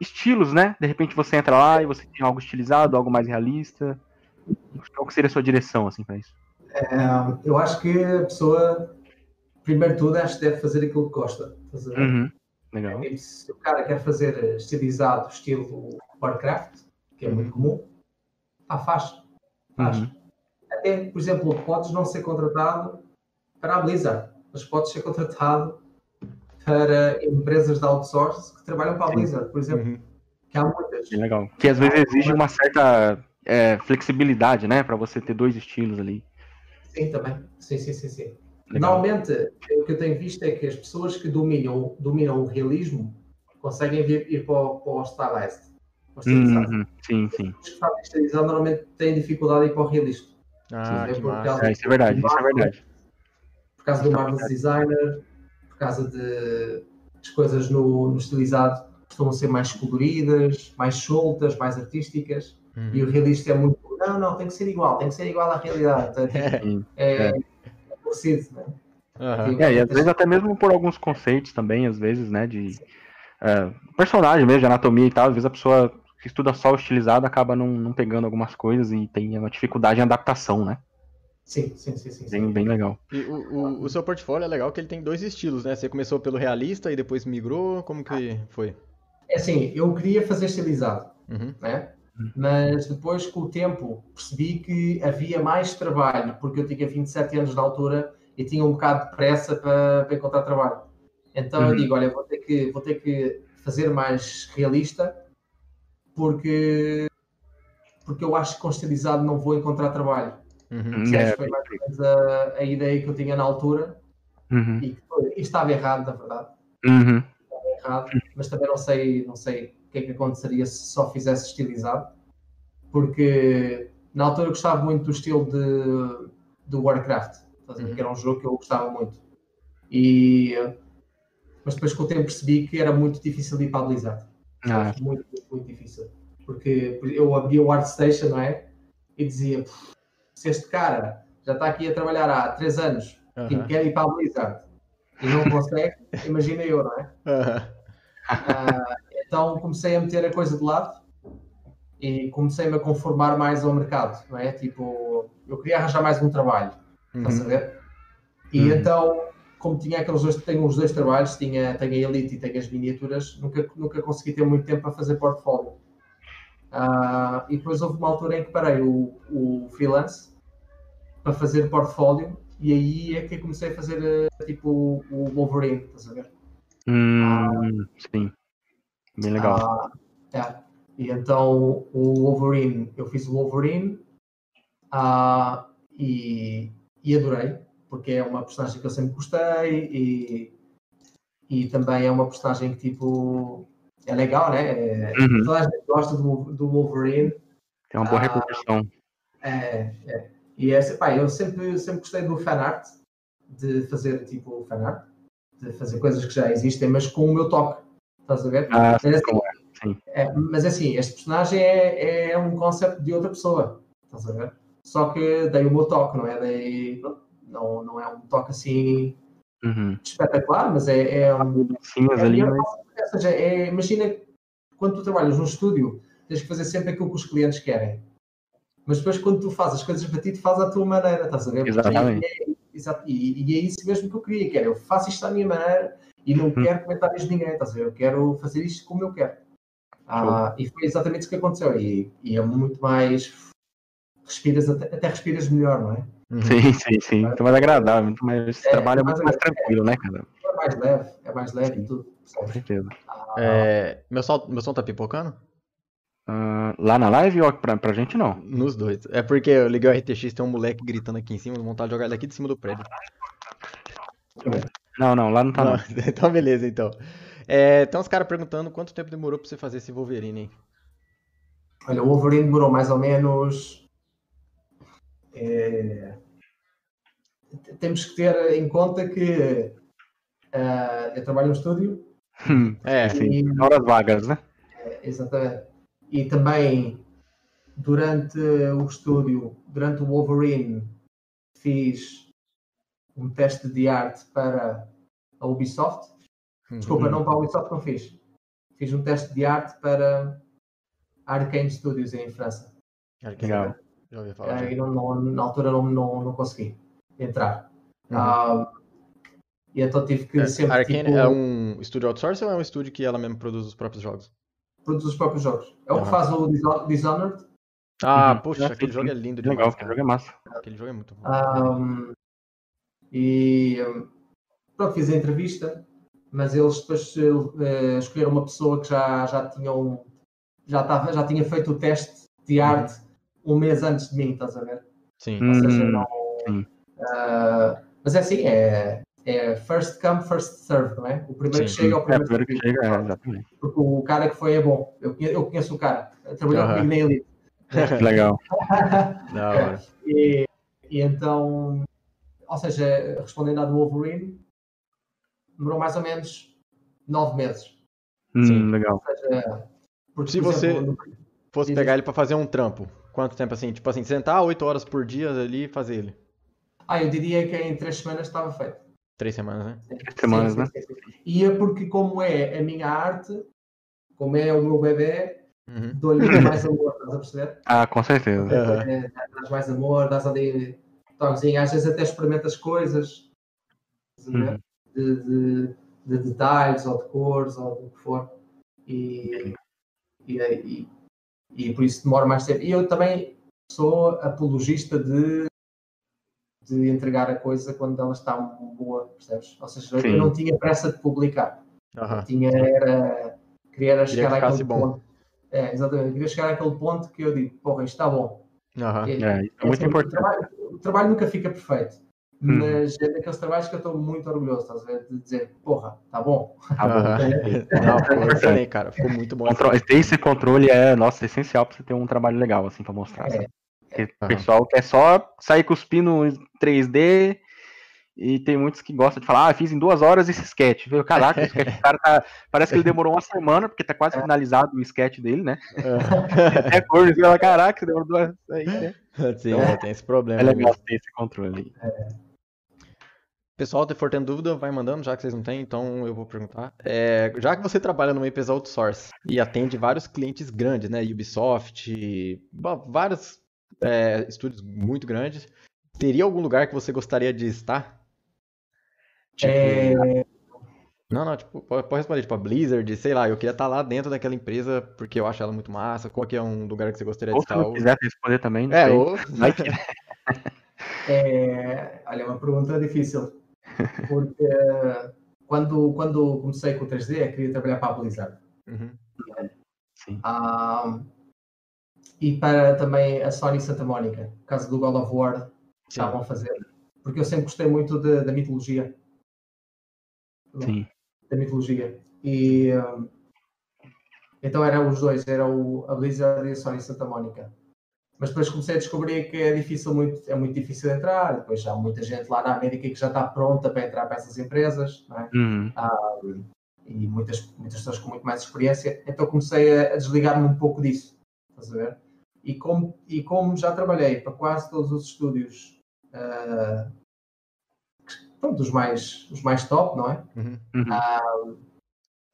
B: estilos, né, de repente você entra lá e você tem algo estilizado, algo mais realista, qual que seria a sua direção, assim, pra isso?
C: É, eu acho que a pessoa, primeiro de tudo, acho que deve fazer aquilo que gosta. Ver?
B: Uhum. Legal.
C: E Se o cara quer fazer estilizado estilo Warcraft, que é muito comum, ah, faz. Faz.
B: Uhum.
C: Até, por exemplo, podes não ser contratado para a Blizzard, mas podes ser contratado para empresas de outsource que trabalham para a. Blizzard, por exemplo,
A: Uhum.
C: que há muitas.
B: Legal. Que às vezes exige uma certa é, flexibilidade, né? Pra você ter dois estilos ali.
C: Sim, também. Sim, sim, sim, sim. Legal. Normalmente, o que eu tenho visto é que as pessoas que dominam, dominam o realismo conseguem vir, ir para o, para o stylized.
B: Uhum, sim, sim.
C: Os que fazem estilizado normalmente têm dificuldade em ir para o realista.
A: Ah, sim,
B: é, isso é verdade, isso é verdade.
C: Por causa do Marvel Designer, por causa de as coisas no, no estilizado costumam ser mais coloridas, mais soltas, mais artísticas. Uhum. E o realista é muito, não, não, tem que ser igual, tem que ser igual à realidade. Então, é, é, é parecido, né?
B: Uhum. É, e às vezes até mesmo por alguns conceitos também, às vezes, né, de é, personagem mesmo, de anatomia e tal, às vezes a pessoa que estuda só o estilizado acaba não, não pegando algumas coisas e tem uma dificuldade em adaptação, né?
C: Sim, sim, sim, sim.
B: Bem, bem legal.
A: E o, o, o, seu portfólio é legal que ele tem dois estilos, né? Você começou pelo realista e depois migrou, como que foi?
C: É assim, eu queria fazer estilizado, uhum. né? Mas depois, com o tempo, percebi que havia mais trabalho, porque eu tinha 27 anos na altura e tinha um bocado de pressa para, para encontrar trabalho. Então uhum. eu digo, olha, vou ter, que, vou ter que fazer mais realista, porque, porque eu acho que com estilizado não vou encontrar trabalho. Uhum. É, foi mais ou menos a, a, ideia que eu tinha na altura uhum. e, e estava errado, na verdade.
B: Uhum.
C: Estava errado, mas também não sei, não sei o que é que aconteceria se só fizesse estilizado, porque na altura eu gostava muito do estilo de, do Warcraft, uhum. que era um jogo que eu gostava muito. E, mas depois com o tempo percebi que era muito difícil de ir para a Blizzard. Ah. Muito, muito, difícil. Porque eu abria o ArtStation, não é? E dizia, se este cara já está aqui a trabalhar há três anos uhum. e quer ir para a Blizzard e não consegue, imagina eu, não é? Uhum. Uh, então comecei a meter a coisa de lado e comecei-me a conformar mais ao mercado, não é? Tipo, eu queria arranjar mais um trabalho, uhum. estás a ver? E uhum. então, como tinha aqueles dois, tenho os dois trabalhos, tinha, tenho a Elite e tenho as miniaturas, nunca, nunca consegui ter muito tempo para fazer portfólio. Uh, e depois houve uma altura em que parei o, o freelance para fazer portfólio e aí é que comecei a fazer uh, tipo o Wolverine, estás a ver?
B: Hum, uh, sim. Bem legal.
C: Uh, é. E então o Wolverine, eu fiz o Wolverine e, e adorei, porque é uma personagem que eu sempre gostei e, e também é uma personagem que tipo é legal, né? É, uhum. Toda a gente gosta do, do Wolverine.
B: Tem uma boa repercussão.
C: É, é. E é, pá, eu sempre, sempre gostei do fanart, de fazer tipo fanart, de fazer coisas que já existem, mas com o meu toque. Estás a ver?
B: Ah, mas, assim,
C: é, é, mas assim, este personagem é, é um conceito de outra pessoa. Estás a ver? Só que dei o meu toque, não é? Dei, não, não é um toque assim uhum. espetacular, mas é, é um.
B: Sim, mas é ali. Mas...
C: Ou seja, é, imagina quando tu trabalhas num estúdio, tens que fazer sempre aquilo que os clientes querem. Mas depois, quando tu fazes as coisas para ti, tu fazes à tua maneira, estás a ver?
B: Exatamente.
C: É, e, e, é isso mesmo que eu queria, que era eu faço isto à minha maneira e não uhum. quero comentários de ninguém, estás a ver? Eu quero fazer isto como eu quero. Ah, e foi exatamente isso que aconteceu. E, e é muito mais. Respiras, até, até, respiras melhor, não é?
B: Uhum. Sim, sim, sim. Muito mais agradável, muito mais. É, trabalho é muito mais, tranquilo, né, cara?
C: É mais leve, é mais leve sim, tudo.
B: Com certeza.
A: Ah, é, meu, som, meu som tá pipocando?
B: Uh, lá na live ou pra, pra gente não?
A: Nos dois. É porque eu liguei o RTX tem um moleque gritando aqui em cima, vontade de jogar ele aqui de cima do prédio.
B: Não, não, lá não tá não. não.
A: então beleza, então. É, tem uns caras perguntando quanto tempo demorou pra você fazer esse Wolverine, hein?
C: Olha, o Wolverine demorou mais ou menos. É... Temos que ter em conta que uh, eu trabalho no estúdio.
B: Hum, é, sim. Horas vagas, né?
C: É, exatamente. E também durante o estúdio, durante o Wolverine, fiz um teste de arte para a Ubisoft. Desculpa, uhum. não para a Ubisoft não fiz. Fiz um teste de arte para a Arcane Studios em França.
B: Legal.
C: Já ouvi falar. É, e não, não, na altura não, não, não consegui entrar. Uhum. Uh, e então tive que
A: é,
C: sempre.
A: Arcane tipo... é um estúdio outsource ou é um estúdio que ela mesmo produz os próprios jogos?
C: Produz os próprios jogos. É o que faz o Dishonored.
A: Ah, uhum. poxa, aquele jogo é lindo
B: demais. Legal, aquele jogo é massa.
A: Aquele jogo é muito bom.
C: Um, e pronto, fiz a entrevista, mas eles depois uh, escolheram uma pessoa que já, já, tinham, já, tava, já tinha feito o teste de uhum. arte uhum. Um mês antes de mim, estás a ver?
A: Sim.
C: Ou seja, não, Uh, mas é assim, é, é first come, first serve, não é? O primeiro sim, que chega é o primeiro, é,
B: que, chega, é, exatamente.
C: Porque o cara que foi é bom. Eu, eu conheço o cara, trabalhou uh -huh. comigo na Elite.
B: Legal.
A: hora.
C: E, e então, ou seja, respondendo à do Wolverine, demorou mais ou menos nove meses.
B: Hum, Sim. Legal.
A: Seja, porque, Se você exemplo, fosse pegar ele para fazer um trampo, quanto tempo assim? Tipo assim, sentar oito horas por dia ali e fazer ele?
C: Ah, eu diria que em três semanas estava feito.
A: Três semanas, né?
B: Três semanas, sim, né? Sim, sim,
C: e é porque, como é a minha arte, como é o meu bebê, uhum. dou-lhe mais amor, estás a perceber?
B: Ah, com certeza.
C: Uhum. É, dás mais amor, dás ali toquezinho, às vezes até experimentas coisas uhum. de, de, de, detalhes ou de cores ou do que for. E, e, e, e por isso demora mais tempo. E eu também sou apologista de, de entregar a coisa quando ela está boa, percebes? Ou seja, Sim. eu não tinha pressa de publicar. Uhum. Tinha era, queria chegar àquele ponto. É, exatamente, queria chegar àquele ponto que eu digo, porra, isto está bom.
B: Uhum. É, é, é, muito importante. O
C: trabalho, o trabalho, nunca fica perfeito, hum. mas é daqueles trabalhos que eu estou muito orgulhoso, estás a ver? De dizer, porra, está bom.
A: Tá bom. Não, eu cara, ficou muito bom.
B: ter esse controle é, nossa, essencial para você ter um trabalho legal, assim, para mostrar. É. O pessoal quer só sair cuspindo em 3D e tem muitos que gostam de falar, ah, fiz em duas horas esse sketch. Caraca, o, sketch, o cara tá. Parece que ele demorou uma semana, porque tá quase finalizado o sketch dele, né? É. Até cor, você fala, caraca, demorou duas aí, né?
A: Sim, então, é, tem esse problema.
B: É legal ter esse controle.
A: É. Pessoal, se for tendo dúvida, vai mandando, já que vocês não têm, então eu vou perguntar. É, já que você trabalha numa empresa outsource e atende vários clientes grandes, né? Ubisoft, vários é, estúdios muito grandes, teria algum lugar que você gostaria de estar? Tipo. É... Não, não, tipo, pode responder, tipo, a Blizzard, sei lá, eu queria estar lá dentro daquela empresa porque eu acho ela muito massa. Qual que é um lugar que você gostaria
B: ou
A: de estar?
B: Se não quiser responder também,
A: é, ou...
C: é, olha, é uma pergunta difícil. Porque quando, quando comecei com o 3D, eu queria trabalhar para a Blizzard. Uhum.
B: Sim.
C: Ah, e para também a Sony Santa Mónica, caso do God of War, estavam a fazer. Porque eu sempre gostei muito de, da mitologia
B: Sim.
C: da mitologia. E então eram os dois, era o, a Blizzard e a Sony Santa Mónica. Mas depois comecei a descobrir que é difícil, muito, é muito difícil entrar. Depois há muita gente lá na América que já está pronta para entrar para essas empresas, é?
B: uhum.
C: ah, e muitas, muitas pessoas com muito mais experiência. Então comecei a, a desligar-me um pouco disso. Estás a ver? E como, e como já trabalhei para quase todos os estúdios uh, pronto, os mais, os mais top, não é?
A: Uhum. Uh,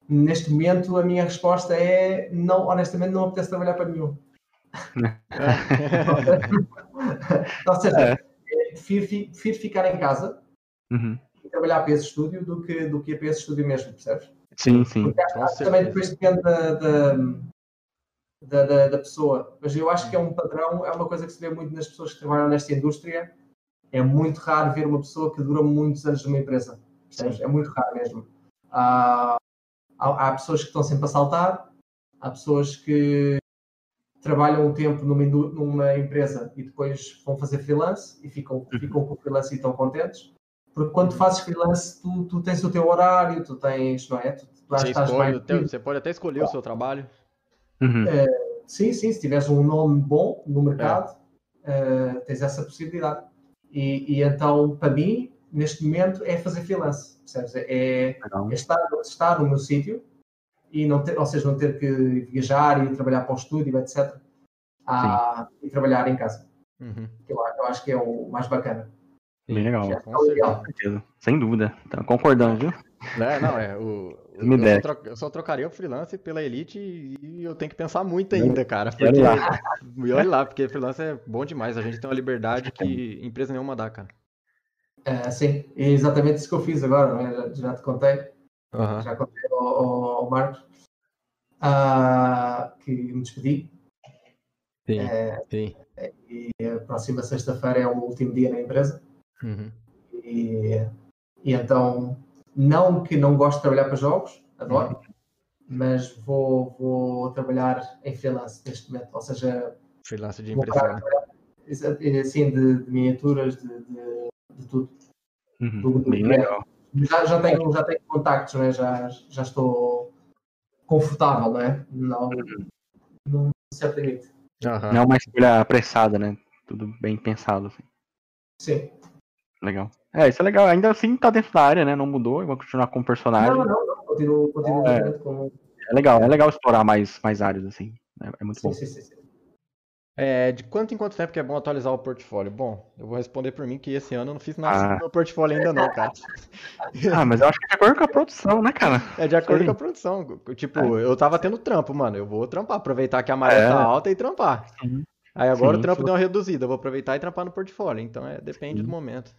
C: neste momento, a minha resposta é: não, honestamente, não apetece trabalhar para nenhum. Ou seja, é. prefiro, prefiro, ficar em casa
B: uhum.
C: e trabalhar para esse estúdio do que, do que para esse estúdio mesmo, percebes?
B: Sim, sim.
C: Porque também depois depende da, da, da, da, pessoa. Mas eu acho que é um padrão, é uma coisa que se vê muito nas pessoas que trabalham nesta indústria é muito raro ver uma pessoa que dura muitos anos numa empresa. É muito raro mesmo. Há, há, há, pessoas que estão sempre a saltar, há pessoas que trabalham um tempo numa, numa empresa e depois vão fazer freelance e ficam, uhum. ficam com o freelance e estão contentes. Porque quando fazes freelance, tu, tu tens o teu horário, tu tens, não é? Tu, tu
A: você, escolhe, teu, você pode até escolher o seu trabalho.
B: Uhum.
C: É, sim, sim, se tiveres um nome bom no mercado, é. uh, tens essa possibilidade. E, e, então, para mim, neste momento, é fazer freelance, percebes? É, é estar, estar no meu sítio e não ter, ou seja, não ter que viajar e trabalhar para o estúdio, etc. A, e trabalhar em casa.
A: Uhum.
C: Eu, eu, acho que é o mais bacana.
B: Bem legal, é com certeza. Sem dúvida. Então, concordando, viu?
A: É, não, é. O, eu, só troca, eu, só trocaria o freelance pela Elite e eu tenho que pensar muito ainda, cara. Porque, olha lá. E olha lá, porque freelance é bom demais. A gente tem uma liberdade que empresa nenhuma dá, cara.
C: É, sim, é exatamente isso que eu fiz agora, né? já, já, te contei.
A: Uhum.
C: Já contei ao, ao, Marcos uh, que me despedi.
A: Sim, é, sim.
C: E a próxima sexta-feira é o último dia na empresa.
A: Uhum.
C: E, e então não que não gosto de trabalhar para jogos, adoro, uhum. mas vou, vou trabalhar em freelance neste momento, ou seja,
A: freelance de impressão.
C: Assim, de, de miniaturas, de, de, de tudo.
B: Uhum, do, do bem legal.
C: Já, já, tenho, já tenho contactos, né? já, já estou confortável, não é? Não, uhum. não certo limite.
B: Uhum. Não é uma escolha apressada, né? Tudo bem pensado. Assim.
C: Sim.
B: Legal. É, isso é legal. Ainda assim tá dentro da área, né? Não mudou, vai continuar com o personagem.
C: Não, não, não. Continuo, continuo
B: é, com... é legal, é legal explorar mais, mais áreas, assim. É, é muito sim, bom. Sim, sim, sim.
A: É, de quanto em quanto tempo que é bom atualizar o portfólio? Bom, eu vou responder por mim que esse ano eu não fiz nada ah. no meu portfólio ainda não, cara.
B: ah, mas eu acho que é de acordo com a produção, né, cara?
A: É de acordo Sim. com a produção. Tipo, é. eu tava tendo trampo, mano. Eu vou trampar, aproveitar que a maré é. tá alta e trampar. Sim. Aí agora Sim, o trampo deu uma reduzida, eu vou aproveitar e trampar no portfólio. Então é, depende do momento.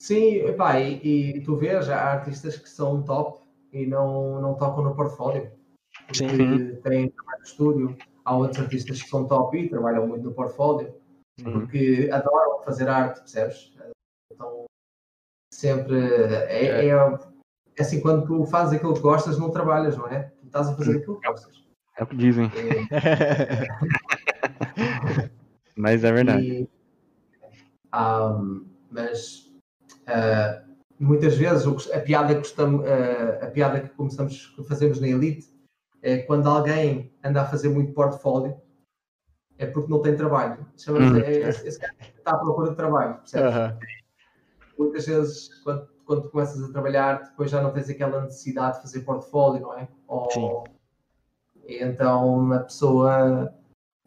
C: Sim, pá, e, e tu vês, há artistas que são top e não, não tocam no portfólio. Sim. Têm trabalho de estúdio há outros artistas que são top e trabalham muito no portfólio, uhum. porque adoram fazer arte, percebes? Então, sempre. É, é. é, é assim, quando tu fazes aquilo que gostas, não trabalhas, não é? Tu estás a fazer aquilo que gostas.
B: É o que dizem. É... mas é verdade. E,
C: um, mas uh, muitas vezes a piada que, gostamos, uh, a piada que começamos, que fazemos na Elite é quando alguém anda a fazer muito portfólio, é porque não tem trabalho. Chama hum. é, esse, esse cara está à procura de trabalho, percebes? Uhum. Muitas vezes, quando, quando começas a trabalhar, depois já não tens aquela necessidade de fazer portfólio, não é? Ou, Sim. Então a pessoa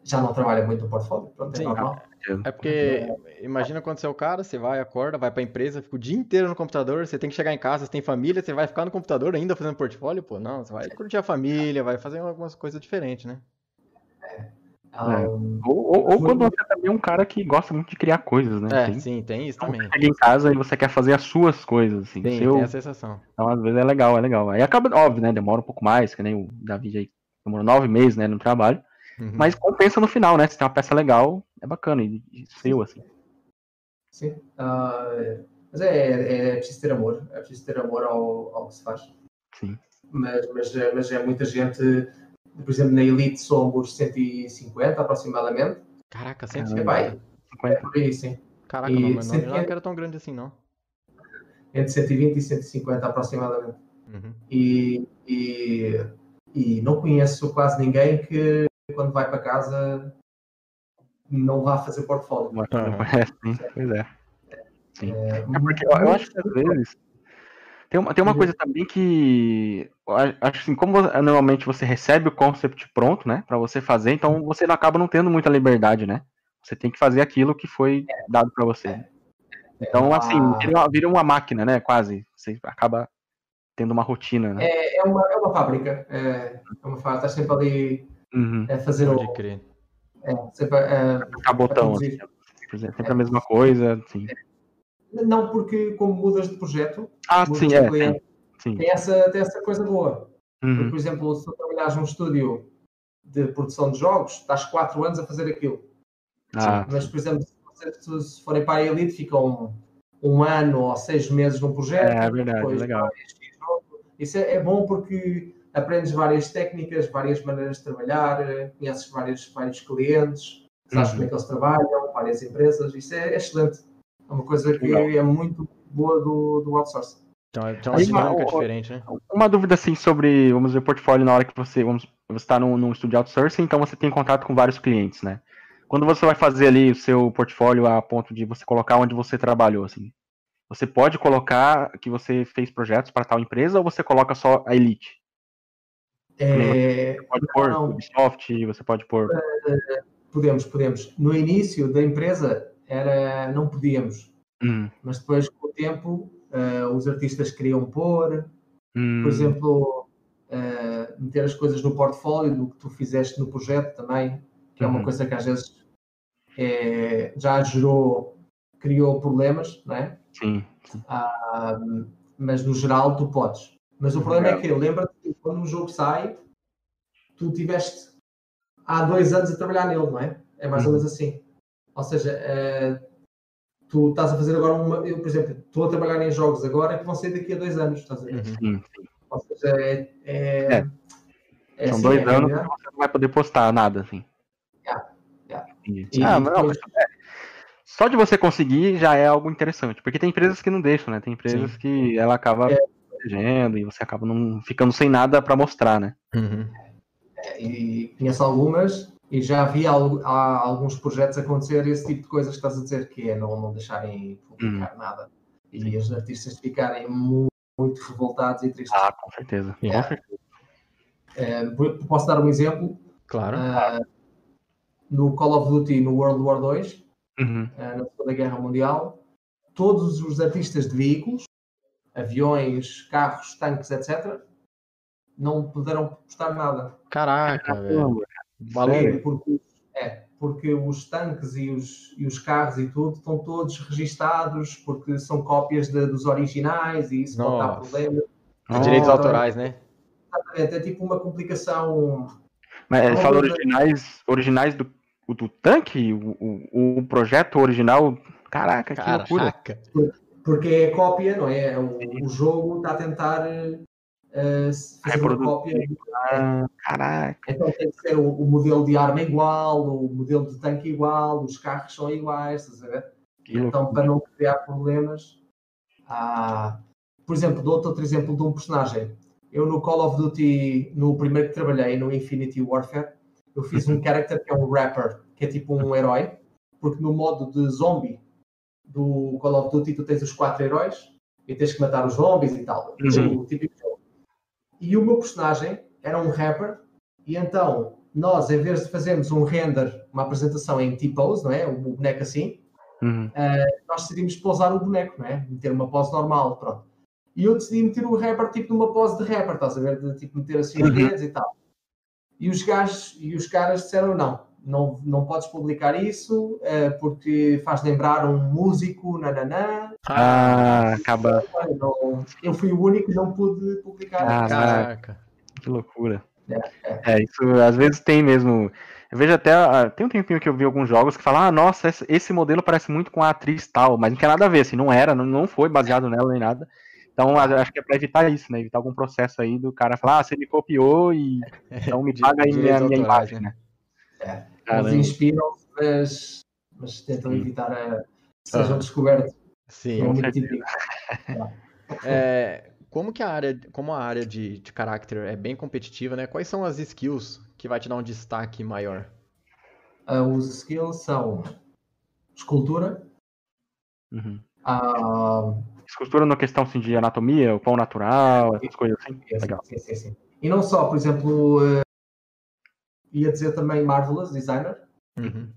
C: já não trabalha muito no portfólio. Pronto, é Sim, normal.
A: É porque, imagina quando você é o cara, você vai, acorda, vai pra empresa, fica o dia inteiro no computador, você tem que chegar em casa, você tem família, você vai ficar no computador ainda fazendo portfólio? Pô, não, você vai curtir a família, vai fazer algumas coisas diferentes, né?
B: É. Um, ou, ou, ou, quando você também é um cara que gosta muito de criar coisas, né?
A: É, tem, sim, tem isso então, também.
B: Você chega em casa e você quer fazer as suas coisas, assim.
A: Tem, seu... tem a sensação.
B: Então, às vezes é legal, é legal. Aí acaba, óbvio, né? Demora um pouco mais, que nem o David aí demorou nove meses, né, no trabalho. Uhum. Mas compensa no final, né? Se tem uma peça legal, é bacana. E, e seu, assim.
C: Sim. Uh, mas é, é, é, preciso ter amor. É preciso ter amor ao, ao que se faz.
B: Sim.
C: Mas, mas, mas é muita gente. Por exemplo, na Elite somos 150 aproximadamente.
A: Caraca, 150? É, vai.
C: É por aí, sim.
A: Caraca, e não, mas não, não era tão grande assim, não.
C: Entre 120 e 150 aproximadamente. Uhum. E, e, e não conheço quase ninguém que quando vai para casa não vá fazer portfólio. Uhum.
B: É, sim, pois é. Sim. É, é porque eu, eu, acho que às vezes tem uma, tem uma coisa também que acho assim, como normalmente você recebe o concept pronto, né, para você fazer, então você não acaba não tendo muita liberdade, né? Você tem que fazer aquilo que foi dado para você. Então, assim, vira uma máquina, né? Quase. Você acaba tendo uma rotina, né?
C: É, é, uma, é uma fábrica. É, é uma fábrica. Está sempre ali
B: Uhum.
C: É fazer Pode o. É, você vai, é,
B: Apertar botão, assim, sempre é, a mesma coisa, assim.
C: Não, porque como mudas de projeto,
B: ah, sim, é, cliente,
C: sim. Tem, essa, tem essa coisa boa. Uhum. Porque, por exemplo, se tu trabalhares num estúdio de produção de jogos, estás 4 anos a fazer aquilo. Ah, Mas, por exemplo, se, se forem para a Elite, ficam um, um ano ou seis meses num projeto. É,
B: é verdade, legal.
C: Isso é, é bom porque aprendes várias técnicas, várias maneiras de trabalhar, conheces vários, vários clientes, sabes uhum. como é que eles trabalham, várias empresas, isso é excelente. É uma coisa que Legal. é muito boa do, do outsourcing.
A: Então, é, então é uma dinâmica diferente, né?
B: Uma dúvida assim sobre, vamos dizer, portfólio na hora que você, vamos, você está num, num estúdio outsourcing, então você tem contato com vários clientes, né? Quando você vai fazer ali o seu portfólio a ponto de você colocar onde você trabalhou, assim, você pode colocar que você fez projetos para tal empresa ou você coloca só a Elite?
C: É,
B: você pode pôr não, Ubisoft, você pode pôr.
C: Eh, podemos, podemos. No início da empresa era, não podíamos,
B: hum.
C: mas depois com o tempo uh, os artistas queriam pôr, hum. por exemplo, uh, meter as coisas no portfólio do que tu fizeste no projeto também, que é uma uhum. coisa que às vezes é, já gerou, criou problemas, não é?
B: Sim.
C: Ah, mas no geral tu podes. Mas o problema é que, lembra-te quando um jogo sai, tu tiveste há dois anos a trabalhar nele, não é? É mais ou menos assim. Ou seja, é, tu estás a fazer agora uma. Eu, por exemplo, estou a trabalhar em jogos agora que vão sair daqui a dois anos, estás a ver? Uhum. Ou seja, é. é, é.
B: é São assim, dois é, anos que você não vai poder postar nada, assim.
C: Yeah, yeah.
B: E, ah, mas não, é, só de você conseguir já é algo interessante, porque tem empresas que não deixam, né? Tem empresas Sim. que ela acaba é. Protegendo e você acaba não ficando sem nada para mostrar, né?
C: Uhum. É, e conheço algumas e já vi alguns projetos acontecer esse tipo de coisas que estás a dizer, que é não, não deixarem publicar uhum. nada e os artistas ficarem muito, muito, revoltados e tristes.
B: Ah, com certeza. Yeah. Com certeza.
C: É, posso dar um exemplo?
A: Claro. Uh,
C: no Call of Duty no World War II, uhum. uh, na Segunda Guerra Mundial, todos os artistas de veículos, aviões, carros, tanques, etc., não puderam postar nada.
A: Caraca, velho.
C: Valeu. Porque, é, porque os tanques e os, e os carros e tudo estão todos registados porque são cópias de, dos originais e isso Nossa. pode dar problema.
A: Direitos autorais, né?
C: Exatamente, é tipo uma complicação.
B: Mas ele fala originais, originais do, do tanque? O, o, o projeto original? Caraca, que Caraca. loucura.
C: Porque é cópia, não é? O, o jogo está a tentar uh, fazer uma cópia.
B: Ah, caraca.
C: Então tem que ser o, o, modelo de arma igual, o modelo de tanque igual, os carros são iguais, estás a ver? então, para não criar problemas, há... por exemplo, dou-te outro exemplo de um personagem eu no Call of Duty, no primeiro que trabalhei, no Infinity Warfare, eu fiz um uhum. character que é um rapper, que é tipo um herói, porque no modo de zombie do Call of Duty tu tens os quatro heróis e tens que matar os zombies e tal. Uhum. E o meu personagem era um rapper, e então nós, em vez de fazermos um render, uma apresentação em T-pose, não é? O boneco assim, uhum. uh, nós decidimos pousar o boneco, não é? Meter uma pose normal, pronto. E eu decidi meter o rapper tipo numa pose de rapper, estás a ver? De tipo meter assim os uhum. dedos e tal. E os gajos e os caras disseram não, não, não podes publicar isso uh, porque faz lembrar um músico, nananã.
B: Ah, acaba.
C: Não, eu fui o único que não pude publicar.
B: Ah, caraca, que loucura. É, é. é, isso às vezes tem mesmo. Eu vejo até. Ah, tem um tempinho que eu vi alguns jogos que falam, ah, nossa, esse modelo parece muito com a atriz tal, mas não tem nada a ver, assim, não era, não, não foi baseado nela nem nada. Então, acho que é para evitar isso, né? Evitar algum processo aí do cara falar, ah, você me copiou e então me paga aí minha, minha imagem, né?
C: É, eles inspiram, mas, mas tentam Sim. evitar a, que sejam descobertos.
A: Sim, é muito típico. é, como que a área, como a área de, de caráter é bem competitiva, né? Quais são as skills que vai te dar um destaque maior?
C: Uh, os skills são escultura, uhum. uh,
B: Escultura na questão assim, de anatomia, o pão natural, essas coisas assim.
C: Sim, Legal. Sim, sim, sim. E não só, por exemplo, uh, ia dizer também Marvelous Designer, uhum.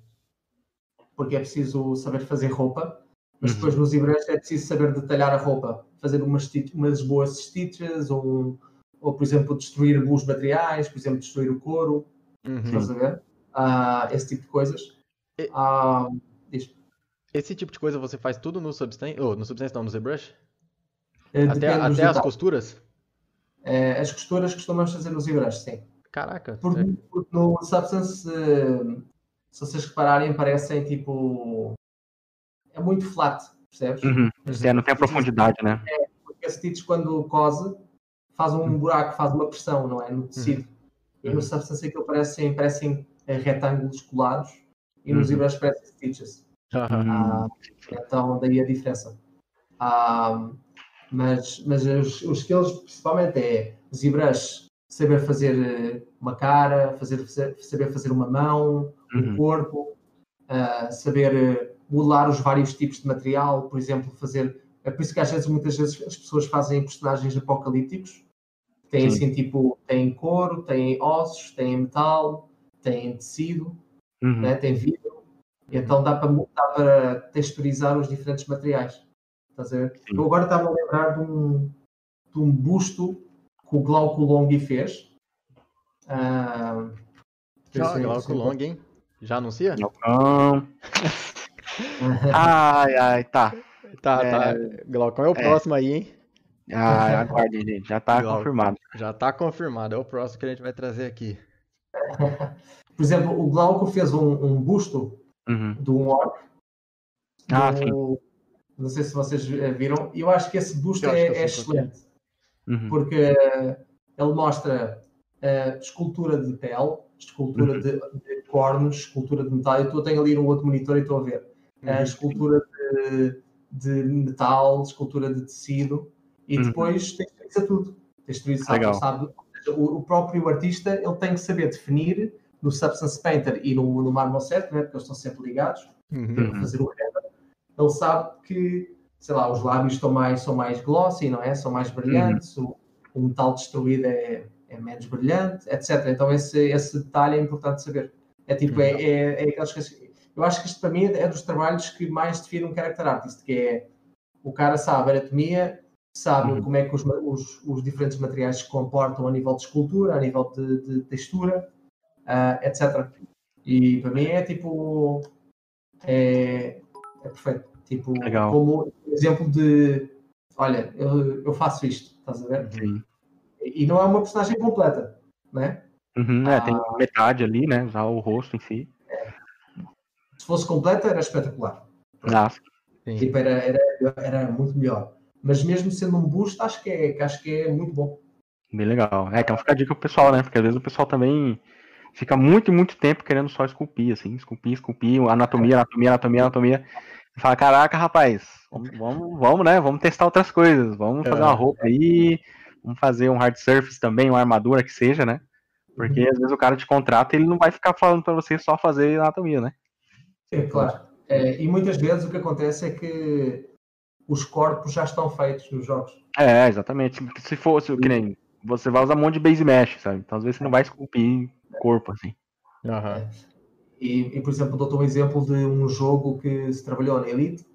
C: porque é preciso saber fazer roupa, mas uhum. depois nos Ibres é preciso saber detalhar a roupa, fazer umas, umas boas stitches, ou, ou, por exemplo, destruir os materiais, por exemplo, destruir o couro, uhum. estás a ver? Uh, esse tipo de coisas. E... Uh,
A: esse tipo de coisa você faz tudo no Substance? Oh, no Substance não, no ZBrush? É, até até as costuras?
C: É, as costuras costumamos fazer no ZBrush, sim.
A: Caraca.
C: Porque, é. porque no Substance, se vocês repararem, parecem tipo. É muito flat, percebes?
B: Uhum. É, não tem a profundidade, né?
C: É, porque a stitch, quando cose, faz um uhum. buraco, faz uma pressão, não é? No tecido. Uhum. E no uhum. Substance aquilo parecem, parecem retângulos colados e nos uhum. ZBrush parecem stitches. Uhum. então, daí a diferença. Ah, mas mas os, os skills, principalmente, é ZBrush, saber fazer eh, uma cara, fazer, saber fazer uma mão, uhum. um corpo, uh, saber eh, modelar os vários tipos de material, por exemplo, fazer. É por isso que às vezes, muitas vezes, as pessoas fazem personagens apocalípticos. Tem assim, tipo, tem couro, tem ossos, tem metal, tem tecido, uhum. né? tem vidro então dá para, dá para texturizar os diferentes materiais. Estás a ver? Eu agora estava a lembrar de um, de um busto que o Glauco Long fez.
A: Uh, ah, Glauco Long, hein? Já anuncia?
B: Não. ai, ai, tá.
A: Tá, é... tá. Glaucão é o é. próximo aí, hein?
B: Ah, aguarde, gente. Já tá Glauco. confirmado.
A: Já tá confirmado. É o próximo que a gente vai trazer aqui.
C: Por exemplo, o Glauco fez um, um busto uhum. do Warp.
B: Ah, do, sim.
C: Não sei se vocês eh, viram. E eu acho que esse boost é, é excelente. Uhum. Porque uh, ele mostra uh, escultura de pele, escultura uhum. de, de, cornos, escultura de metal. Eu tenho ali no outro monitor e estou a ver. uhum. escultura de, de, metal, escultura de tecido, e uhum. depois texturiza tudo. Texturiza, sabe, sabe o, o, próprio artista ele tem que saber definir no Substance Painter e no, no Marble Set, né, porque eles estão sempre ligados, uhum. para fazer o render, ele sabe que, sei lá, os lábios estão mais, são mais glossy, não é? São mais brilhantes, uhum. o, o metal destruído é, é menos brilhante, etc. Então esse, esse detalhe é importante saber. É tipo, é, é, é aquelas coisas. Eu acho que isto para mim é dos trabalhos que mais define um character artist, que é o cara sabe anatomia, sabe uhum. como é que os, os, os, diferentes materiais se comportam a nível de escultura, a nível de, de textura, uh, etc. E para mim é tipo. É, é perfeito. Tipo, Legal. como exemplo de. Olha, eu, eu faço isto, estás a ver? Sim. E não é uma personagem completa, né?
B: Uhum, é, tem ah. metade ali, né? Já o rosto em si. É.
C: Se fosse completa, era espetacular.
B: Ah,
C: tipo, era, era, era muito melhor. Mas mesmo sendo um boost, acho que é, acho que é muito bom.
B: Bem legal. É, então fica a dica pro pessoal, né? Porque às vezes o pessoal também fica muito, muito tempo querendo só esculpir, assim, esculpir, esculpir, anatomia, anatomia, anatomia, anatomia. E fala, caraca, rapaz, vamos, vamos, vamos, né? Vamos testar outras coisas. Vamos fazer uma é. roupa aí, vamos fazer um hard surface também, uma armadura que seja, né? Porque uhum. às vezes o cara te contrata e ele não vai ficar falando para você só fazer anatomia, né?
C: Sim, claro. É, e muitas vezes o que acontece é que os corpos já estão feitos nos jogos.
B: É, exatamente. Se fosse, que nem você vai usar um monte de base mesh, sabe? Então às vezes você não vai esculpir corpo assim.
C: Uhum. E, e, por exemplo, dou-te um exemplo de um jogo que se trabalhou na Elite,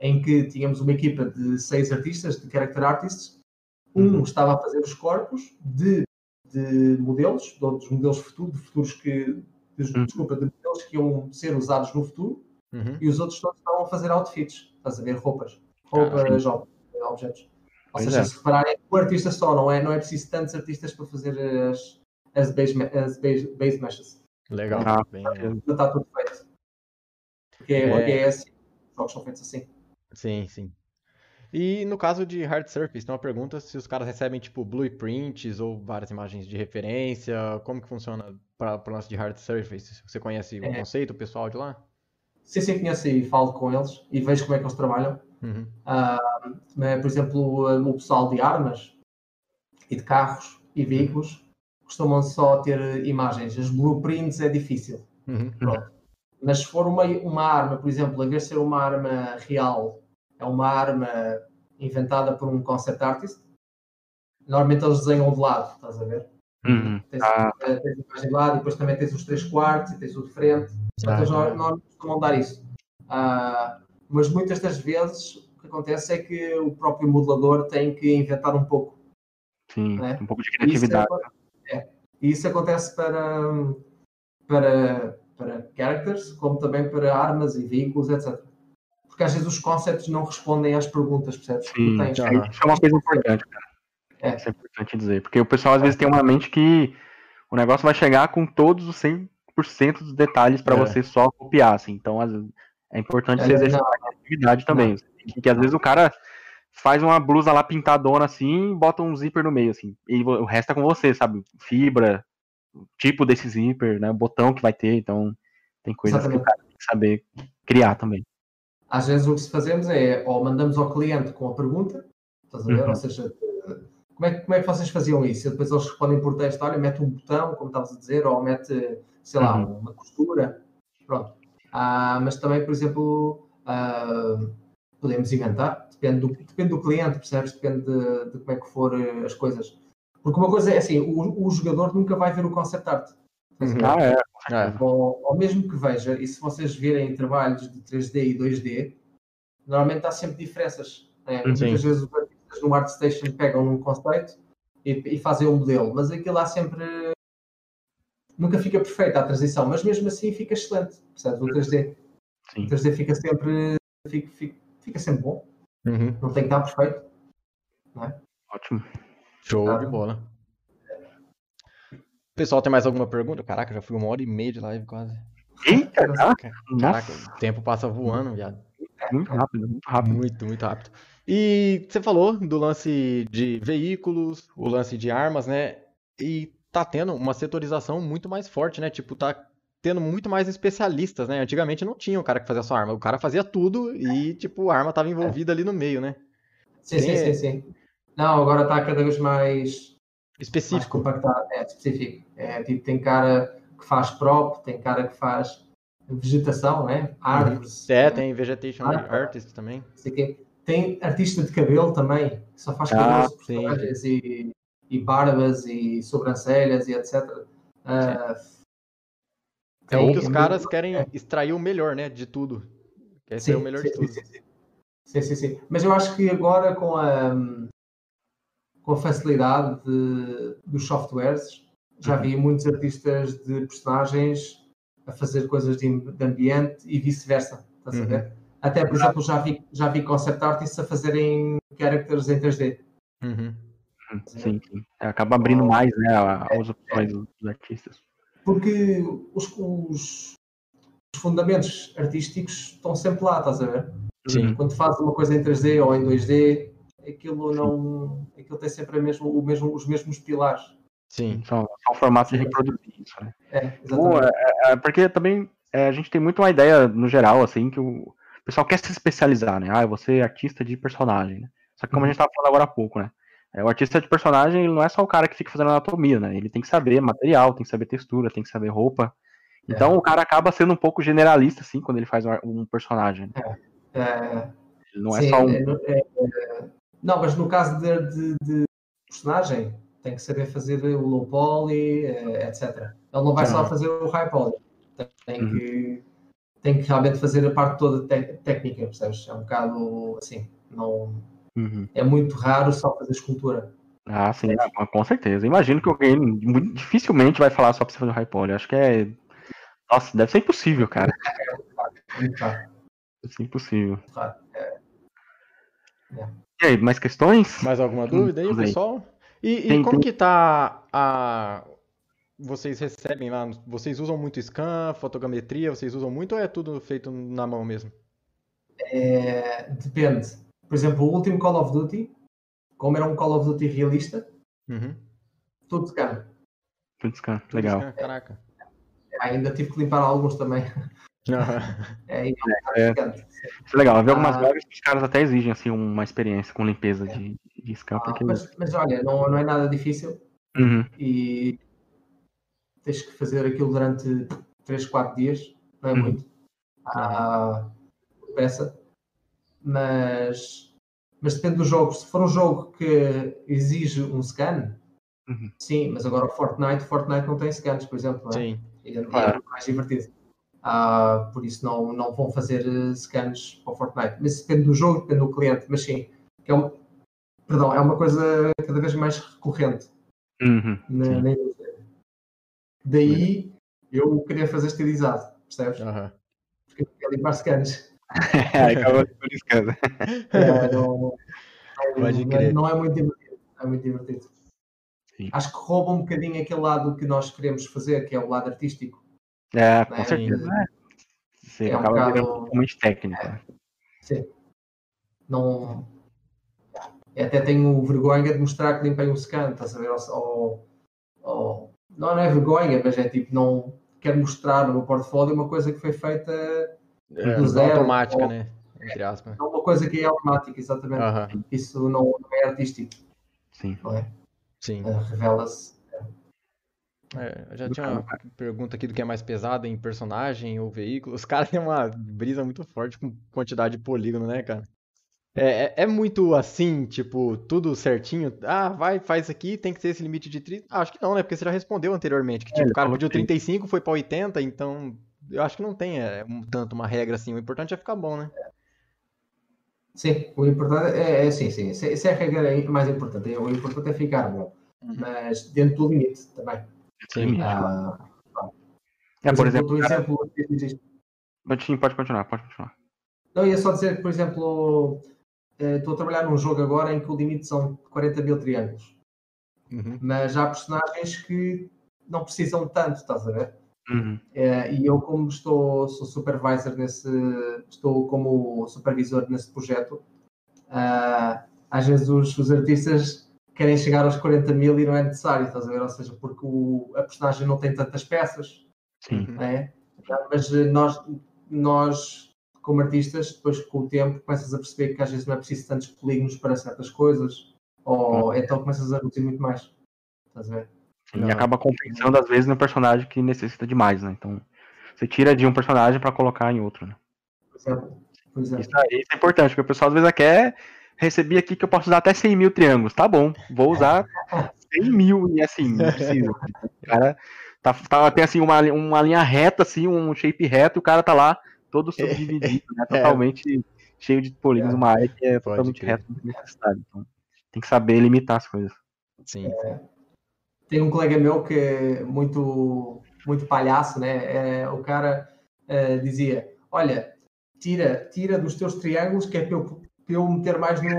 C: em que tínhamos uma equipa de seis artistas, de character artists. Um uhum. estava a fazer os corpos de de modelos, de outros modelos futuros, de futuros que, de, uhum. desculpa, de modelos que iam ser usados no futuro, uhum. e os outros todos estavam a fazer outfits, estás a ver roupas, roupas, ah, objetos. Ou pois seja, é. se repararem, o artista só, não é, não é preciso tantos artistas para fazer as, as, base, as base, base meshes.
A: Legal. Ah,
C: bem, está tudo feito. Porque é, é... é assim, os jogos são feitos assim.
A: Sim, sim. E no caso de hard surface, tem uma pergunta se os caras recebem tipo blueprints ou várias imagens de referência, como que funciona para o lance de hard surface? Você conhece o é. conceito, o pessoal de lá?
C: Sim, sim, conheço e falo com eles e vejo como é que eles trabalham. Uhum. Uh, por exemplo, o pessoal de armas e de carros e veículos costumam só ter imagens. As blueprints é difícil. Uhum. Mas se for uma, uma arma, por exemplo, em vez de ser uma arma real é uma arma inventada por um concept artist. Normalmente eles desenham de lado, estás a ver? Uhum. Tens, ah. tens a imagem de lado e depois também tens os três quartos e tens o de frente. Portanto, eles normalmente costumam dar isso. Uh, mas muitas das vezes o que acontece é que o próprio modelador tem que inventar um pouco.
B: Sim, né? um pouco de criatividade.
C: Isso, é, e isso acontece para, para, para characters, como também para armas e veículos, etc porque às vezes os concepts não respondem às perguntas, percebes?
B: Sim, tens, isso é uma coisa importante, cara. É. Isso é importante dizer, porque o pessoal às vezes tem uma mente que o negócio vai chegar com todos os 100% dos detalhes para é. você só copiar, assim. Então, é importante é, você exercitar a criatividade também. Que, que às vezes o cara faz uma blusa lá pintadona assim, bota um zíper no meio, assim. E o resto é com você, sabe? Fibra, tipo desse zíper, né? O botão que vai ter, então tem coisas Exatamente. que o cara tem que saber criar também.
C: Às vezes o que fazemos é ou mandamos ao cliente com a pergunta, estás a ver? Uhum. Ou seja, como é, como é que vocês faziam isso? E depois eles respondem por texto, olha, mete um botão, como estavas a dizer, ou mete, sei lá, uhum. uma costura. Pronto. Ah, mas também, por exemplo, ah, podemos inventar, depende do, depende do cliente, percebes? Depende de, de, como é que for eh, as coisas. Porque uma coisa é assim, o, o jogador nunca vai ver o concept art.
B: Uhum. Ah, é.
C: É. Ou, ou, mesmo que veja, e se vocês virem trabalhos de 3D e 2D, normalmente há sempre diferenças. Né? Muitas vezes os artistas no ArtStation pegam um conceito e, e, fazem um modelo, mas aquilo há sempre. Nunca fica perfeita a transição, mas mesmo assim fica excelente, percebes? O 3D. Sim. O 3D fica sempre, fica, fica, fica sempre bom. Uhum. Não tem que estar perfeito. É?
B: Ótimo.
A: Show tá. de bola. Pessoal, tem mais alguma pergunta? Caraca, já fui uma hora e meia de live quase.
B: Eita, caraca.
A: Caraca, o tempo passa voando, viado.
B: Muito rápido, muito rápido.
A: Muito, muito rápido. E você falou do lance de veículos, o lance de armas, né? E tá tendo uma setorização muito mais forte, né? Tipo, tá tendo muito mais especialistas, né? Antigamente não tinha o cara que fazia só arma, o cara fazia tudo e, tipo, a arma tava envolvida ali no meio, né?
C: Sim, sim, sim, sim. Não, agora está cada vez mais
A: específico. Mais
C: compactado, é específico. É, tipo, tem cara que faz prop, tem cara que faz vegetação, né? Árvores.
A: É, tem vegetation artist também.
C: Tem artista de cabelo também, que só faz ah, cabelos e, e barbas e sobrancelhas e etc. Uh,
A: ah, é o que os caras querem é. extrair o melhor, né? De tudo. Quer ser o melhor sim, de tudo. Sim, sim.
C: Sim, sim, sim. Mas eu acho que agora com a, com a facilidade de, dos softwares, já uhum. vi muitos artistas de personagens a fazer coisas de, de ambiente e vice-versa. Estás uhum. a ver? Até, por exemplo, já vi, já vi concept artists a fazerem characters em 3D.
B: Uhum. Sim, sim. É, acaba abrindo mais né, as opções é, dos artistas.
C: Porque os, os, os, fundamentos artísticos estão sempre lá, estás a ver? Sim. Quando fazes uma coisa em 3D ou em 2D, aquilo não. aquilo tem sempre a mesmo, o mesmo, os mesmos pilares.
B: Sim, são, são formatos de reproduzir isso, né? É, exatamente. é, é, porque também é, a gente tem muito uma ideia, no geral, assim, que o pessoal quer se especializar, né? Ah, você é artista de personagem, né? Só que como uhum. a gente estava falando agora há pouco, né? É, o artista de personagem ele não é só o cara que fica fazendo anatomia, né? Ele tem que saber material, tem que saber textura, tem que saber roupa. Então é. o cara acaba sendo um pouco generalista, assim, quando ele faz um, personagem. Né? É. é. Não é Sim, só um.
C: É, é, não, mas no caso de, de, de, personagem, tem que saber fazer o low poly, etc. Ele não vai só fazer o high poly. Tem, uhum. que, tem que realmente fazer a parte toda técnica, percebes? É um bocado assim. Não, uhum. É muito raro só fazer escultura.
B: Ah, sim, é. com certeza. Imagino que alguém muito, dificilmente vai falar só pra você fazer o high poly. Acho que é. Nossa, deve ser impossível, cara. É, Deve ser impossível. É. É. E aí, mais questões?
A: Mais alguma dúvida aí, pessoal? E, e tem, como tem... que tá a. Vocês recebem lá, vocês usam muito scan, fotogrametria, vocês usam muito ou é tudo feito na mão mesmo?
C: É, depende. Por exemplo, o último Call of Duty, como era um Call of Duty realista,
A: uhum.
C: tudo scan.
B: Tudo scan, tudo legal.
A: Scan, caraca.
C: Ainda tive que limpar alguns também.
B: É, é, é, é legal. Havia algumas ah, vagas que os caras até exigem assim, uma experiência com limpeza é. de, de scan. Ah, porque...
C: mas, mas, olha, não, não é nada difícil.
B: Uhum.
C: E tens que fazer aquilo durante 3, 4 dias, não é uhum. muito. Ah, peça. Mas, mas depende do jogo. Se for um jogo que exige um scan, uhum. sim, mas agora o Fortnite, Fortnite não tem scans, por exemplo. É?
A: Sim.
C: E é claro. mais divertido. Uh, por isso não, não vão fazer uh, scans para o Fortnite. Mas depende do jogo, depende do cliente, mas sim, é, um, perdão, é uma coisa cada vez mais recorrente
B: uhum,
C: na, na. Daí eu queria fazer estilizado, percebes?
A: Uhum.
C: Porque eu queria limpar scans.
B: Acaba por scans.
C: É, não, não, não, é muito divertido. É muito divertido. Sim. Acho que rouba um bocadinho aquele lado que nós queremos fazer, que é o lado artístico.
B: É, com né? certeza. É. Você é acaba um virando totalmente técnico. É.
C: Sim. Não. Até tenho vergonha de mostrar que limpei um scan, estás a ver? Ou, ou, não, não é vergonha, mas é tipo, não quero mostrar no meu portfólio uma coisa que foi feita
A: é, do zero. automática, ou, né? Entre aspas.
C: Não uma coisa que é automática, exatamente. Uh -huh. Isso não, não, é artístico.
B: Sim.
C: Não é?
A: Sim.
C: Uh, Revela-se
A: é, já tinha uma pergunta aqui do que é mais pesado em personagem ou veículo. Os caras têm uma brisa muito forte com quantidade de polígono, né, cara? É, é, é, muito assim, tipo, tudo certinho. Ah, vai, faz aqui, tem que ter esse limite de 30. Ah, acho que não, né? Porque você já respondeu anteriormente. Que, tipo, é, o cara pediu 35, foi pra 80, então eu acho que não tem é, um, tanto uma regra assim. O importante é ficar bom, né?
C: Sim, o importante é, é sim, sim. Essa é a regra mais importante. O importante é ficar bom. Uhum. Mas dentro do limite também.
B: Sim.
C: Ah,
B: é, por exemplo. Por exemplo cara... pode continuar, pode continuar.
C: Não, ia só dizer que, por exemplo, eh, estou a trabalhar num jogo agora em que o limite são 40 mil triângulos. Uhum. Mas há personagens que não precisam tanto, estás a ver?
B: Uhum.
C: É, e eu, como estou, sou supervisor nesse, estou como supervisor nesse projeto, uh, às vezes os, os artistas querem chegar aos 40 mil e não é necessário, estás a ver? Ou seja, porque o, a personagem não tem tantas peças,
B: Sim.
C: É? Mas nós, nós, como artistas, depois com o tempo, começas a perceber que às vezes não é preciso tantos polígonos para certas coisas, ou então começas a reduzir muito mais. Estás a ver?
B: Sim, e acaba compensando, às vezes, no personagem que necessita de mais, né? Então, você tira de um personagem para colocar em outro, né?
C: Pois é. Pois é.
B: Isso, aí, isso é importante, porque o pessoal às vezes quer receber aqui que eu posso usar até 100 mil triângulos. Tá bom, vou usar 100 mil e assim, não precisa. O cara tá, tá, tem assim uma, uma linha reta, assim, um shape reto, e o cara tá lá todo subdividido, né? É. Totalmente é. cheio de polígonos, uma área que é Pode totalmente reta necessário. Então, tem que saber limitar as coisas.
A: Sim. É.
C: Tem um colega meu que é muito, muito palhaço, né? É, o cara é, dizia: Olha, tira, tira dos teus triângulos que é para eu, para eu meter mais no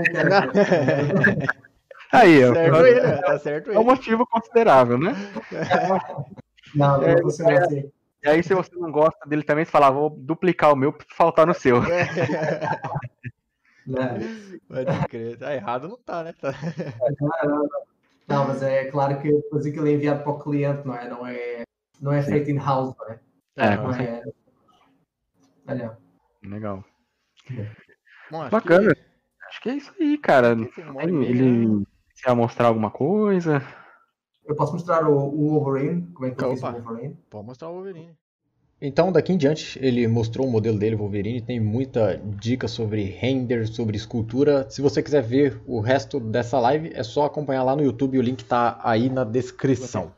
B: Aí, tá certo tá certo. É um motivo considerável, né?
C: Não, não é, funciona assim.
B: E aí, se você não gosta dele também, você fala, vou duplicar o meu para faltar no seu.
A: É. Pode crer. Tá errado, não tá, né? Tá...
C: Não, não, mas é claro que depois aquilo é enviado para o cliente, não é? Não é, não é feito in-house, não é?
B: É,
C: não
B: é...
C: Olha.
B: Legal. Bom, Bacana. Que... Acho que é isso aí, cara. Ele, ele quer mostrar alguma coisa?
C: Eu posso mostrar o, o Wolverine? Como é que eu Opa. fiz o Wolverine?
A: Pode mostrar o Wolverine. Então, daqui em diante, ele mostrou o modelo dele, Wolverine, tem muita dica sobre render, sobre escultura. Se você quiser ver o resto dessa live, é só acompanhar lá no YouTube, o link está aí na descrição.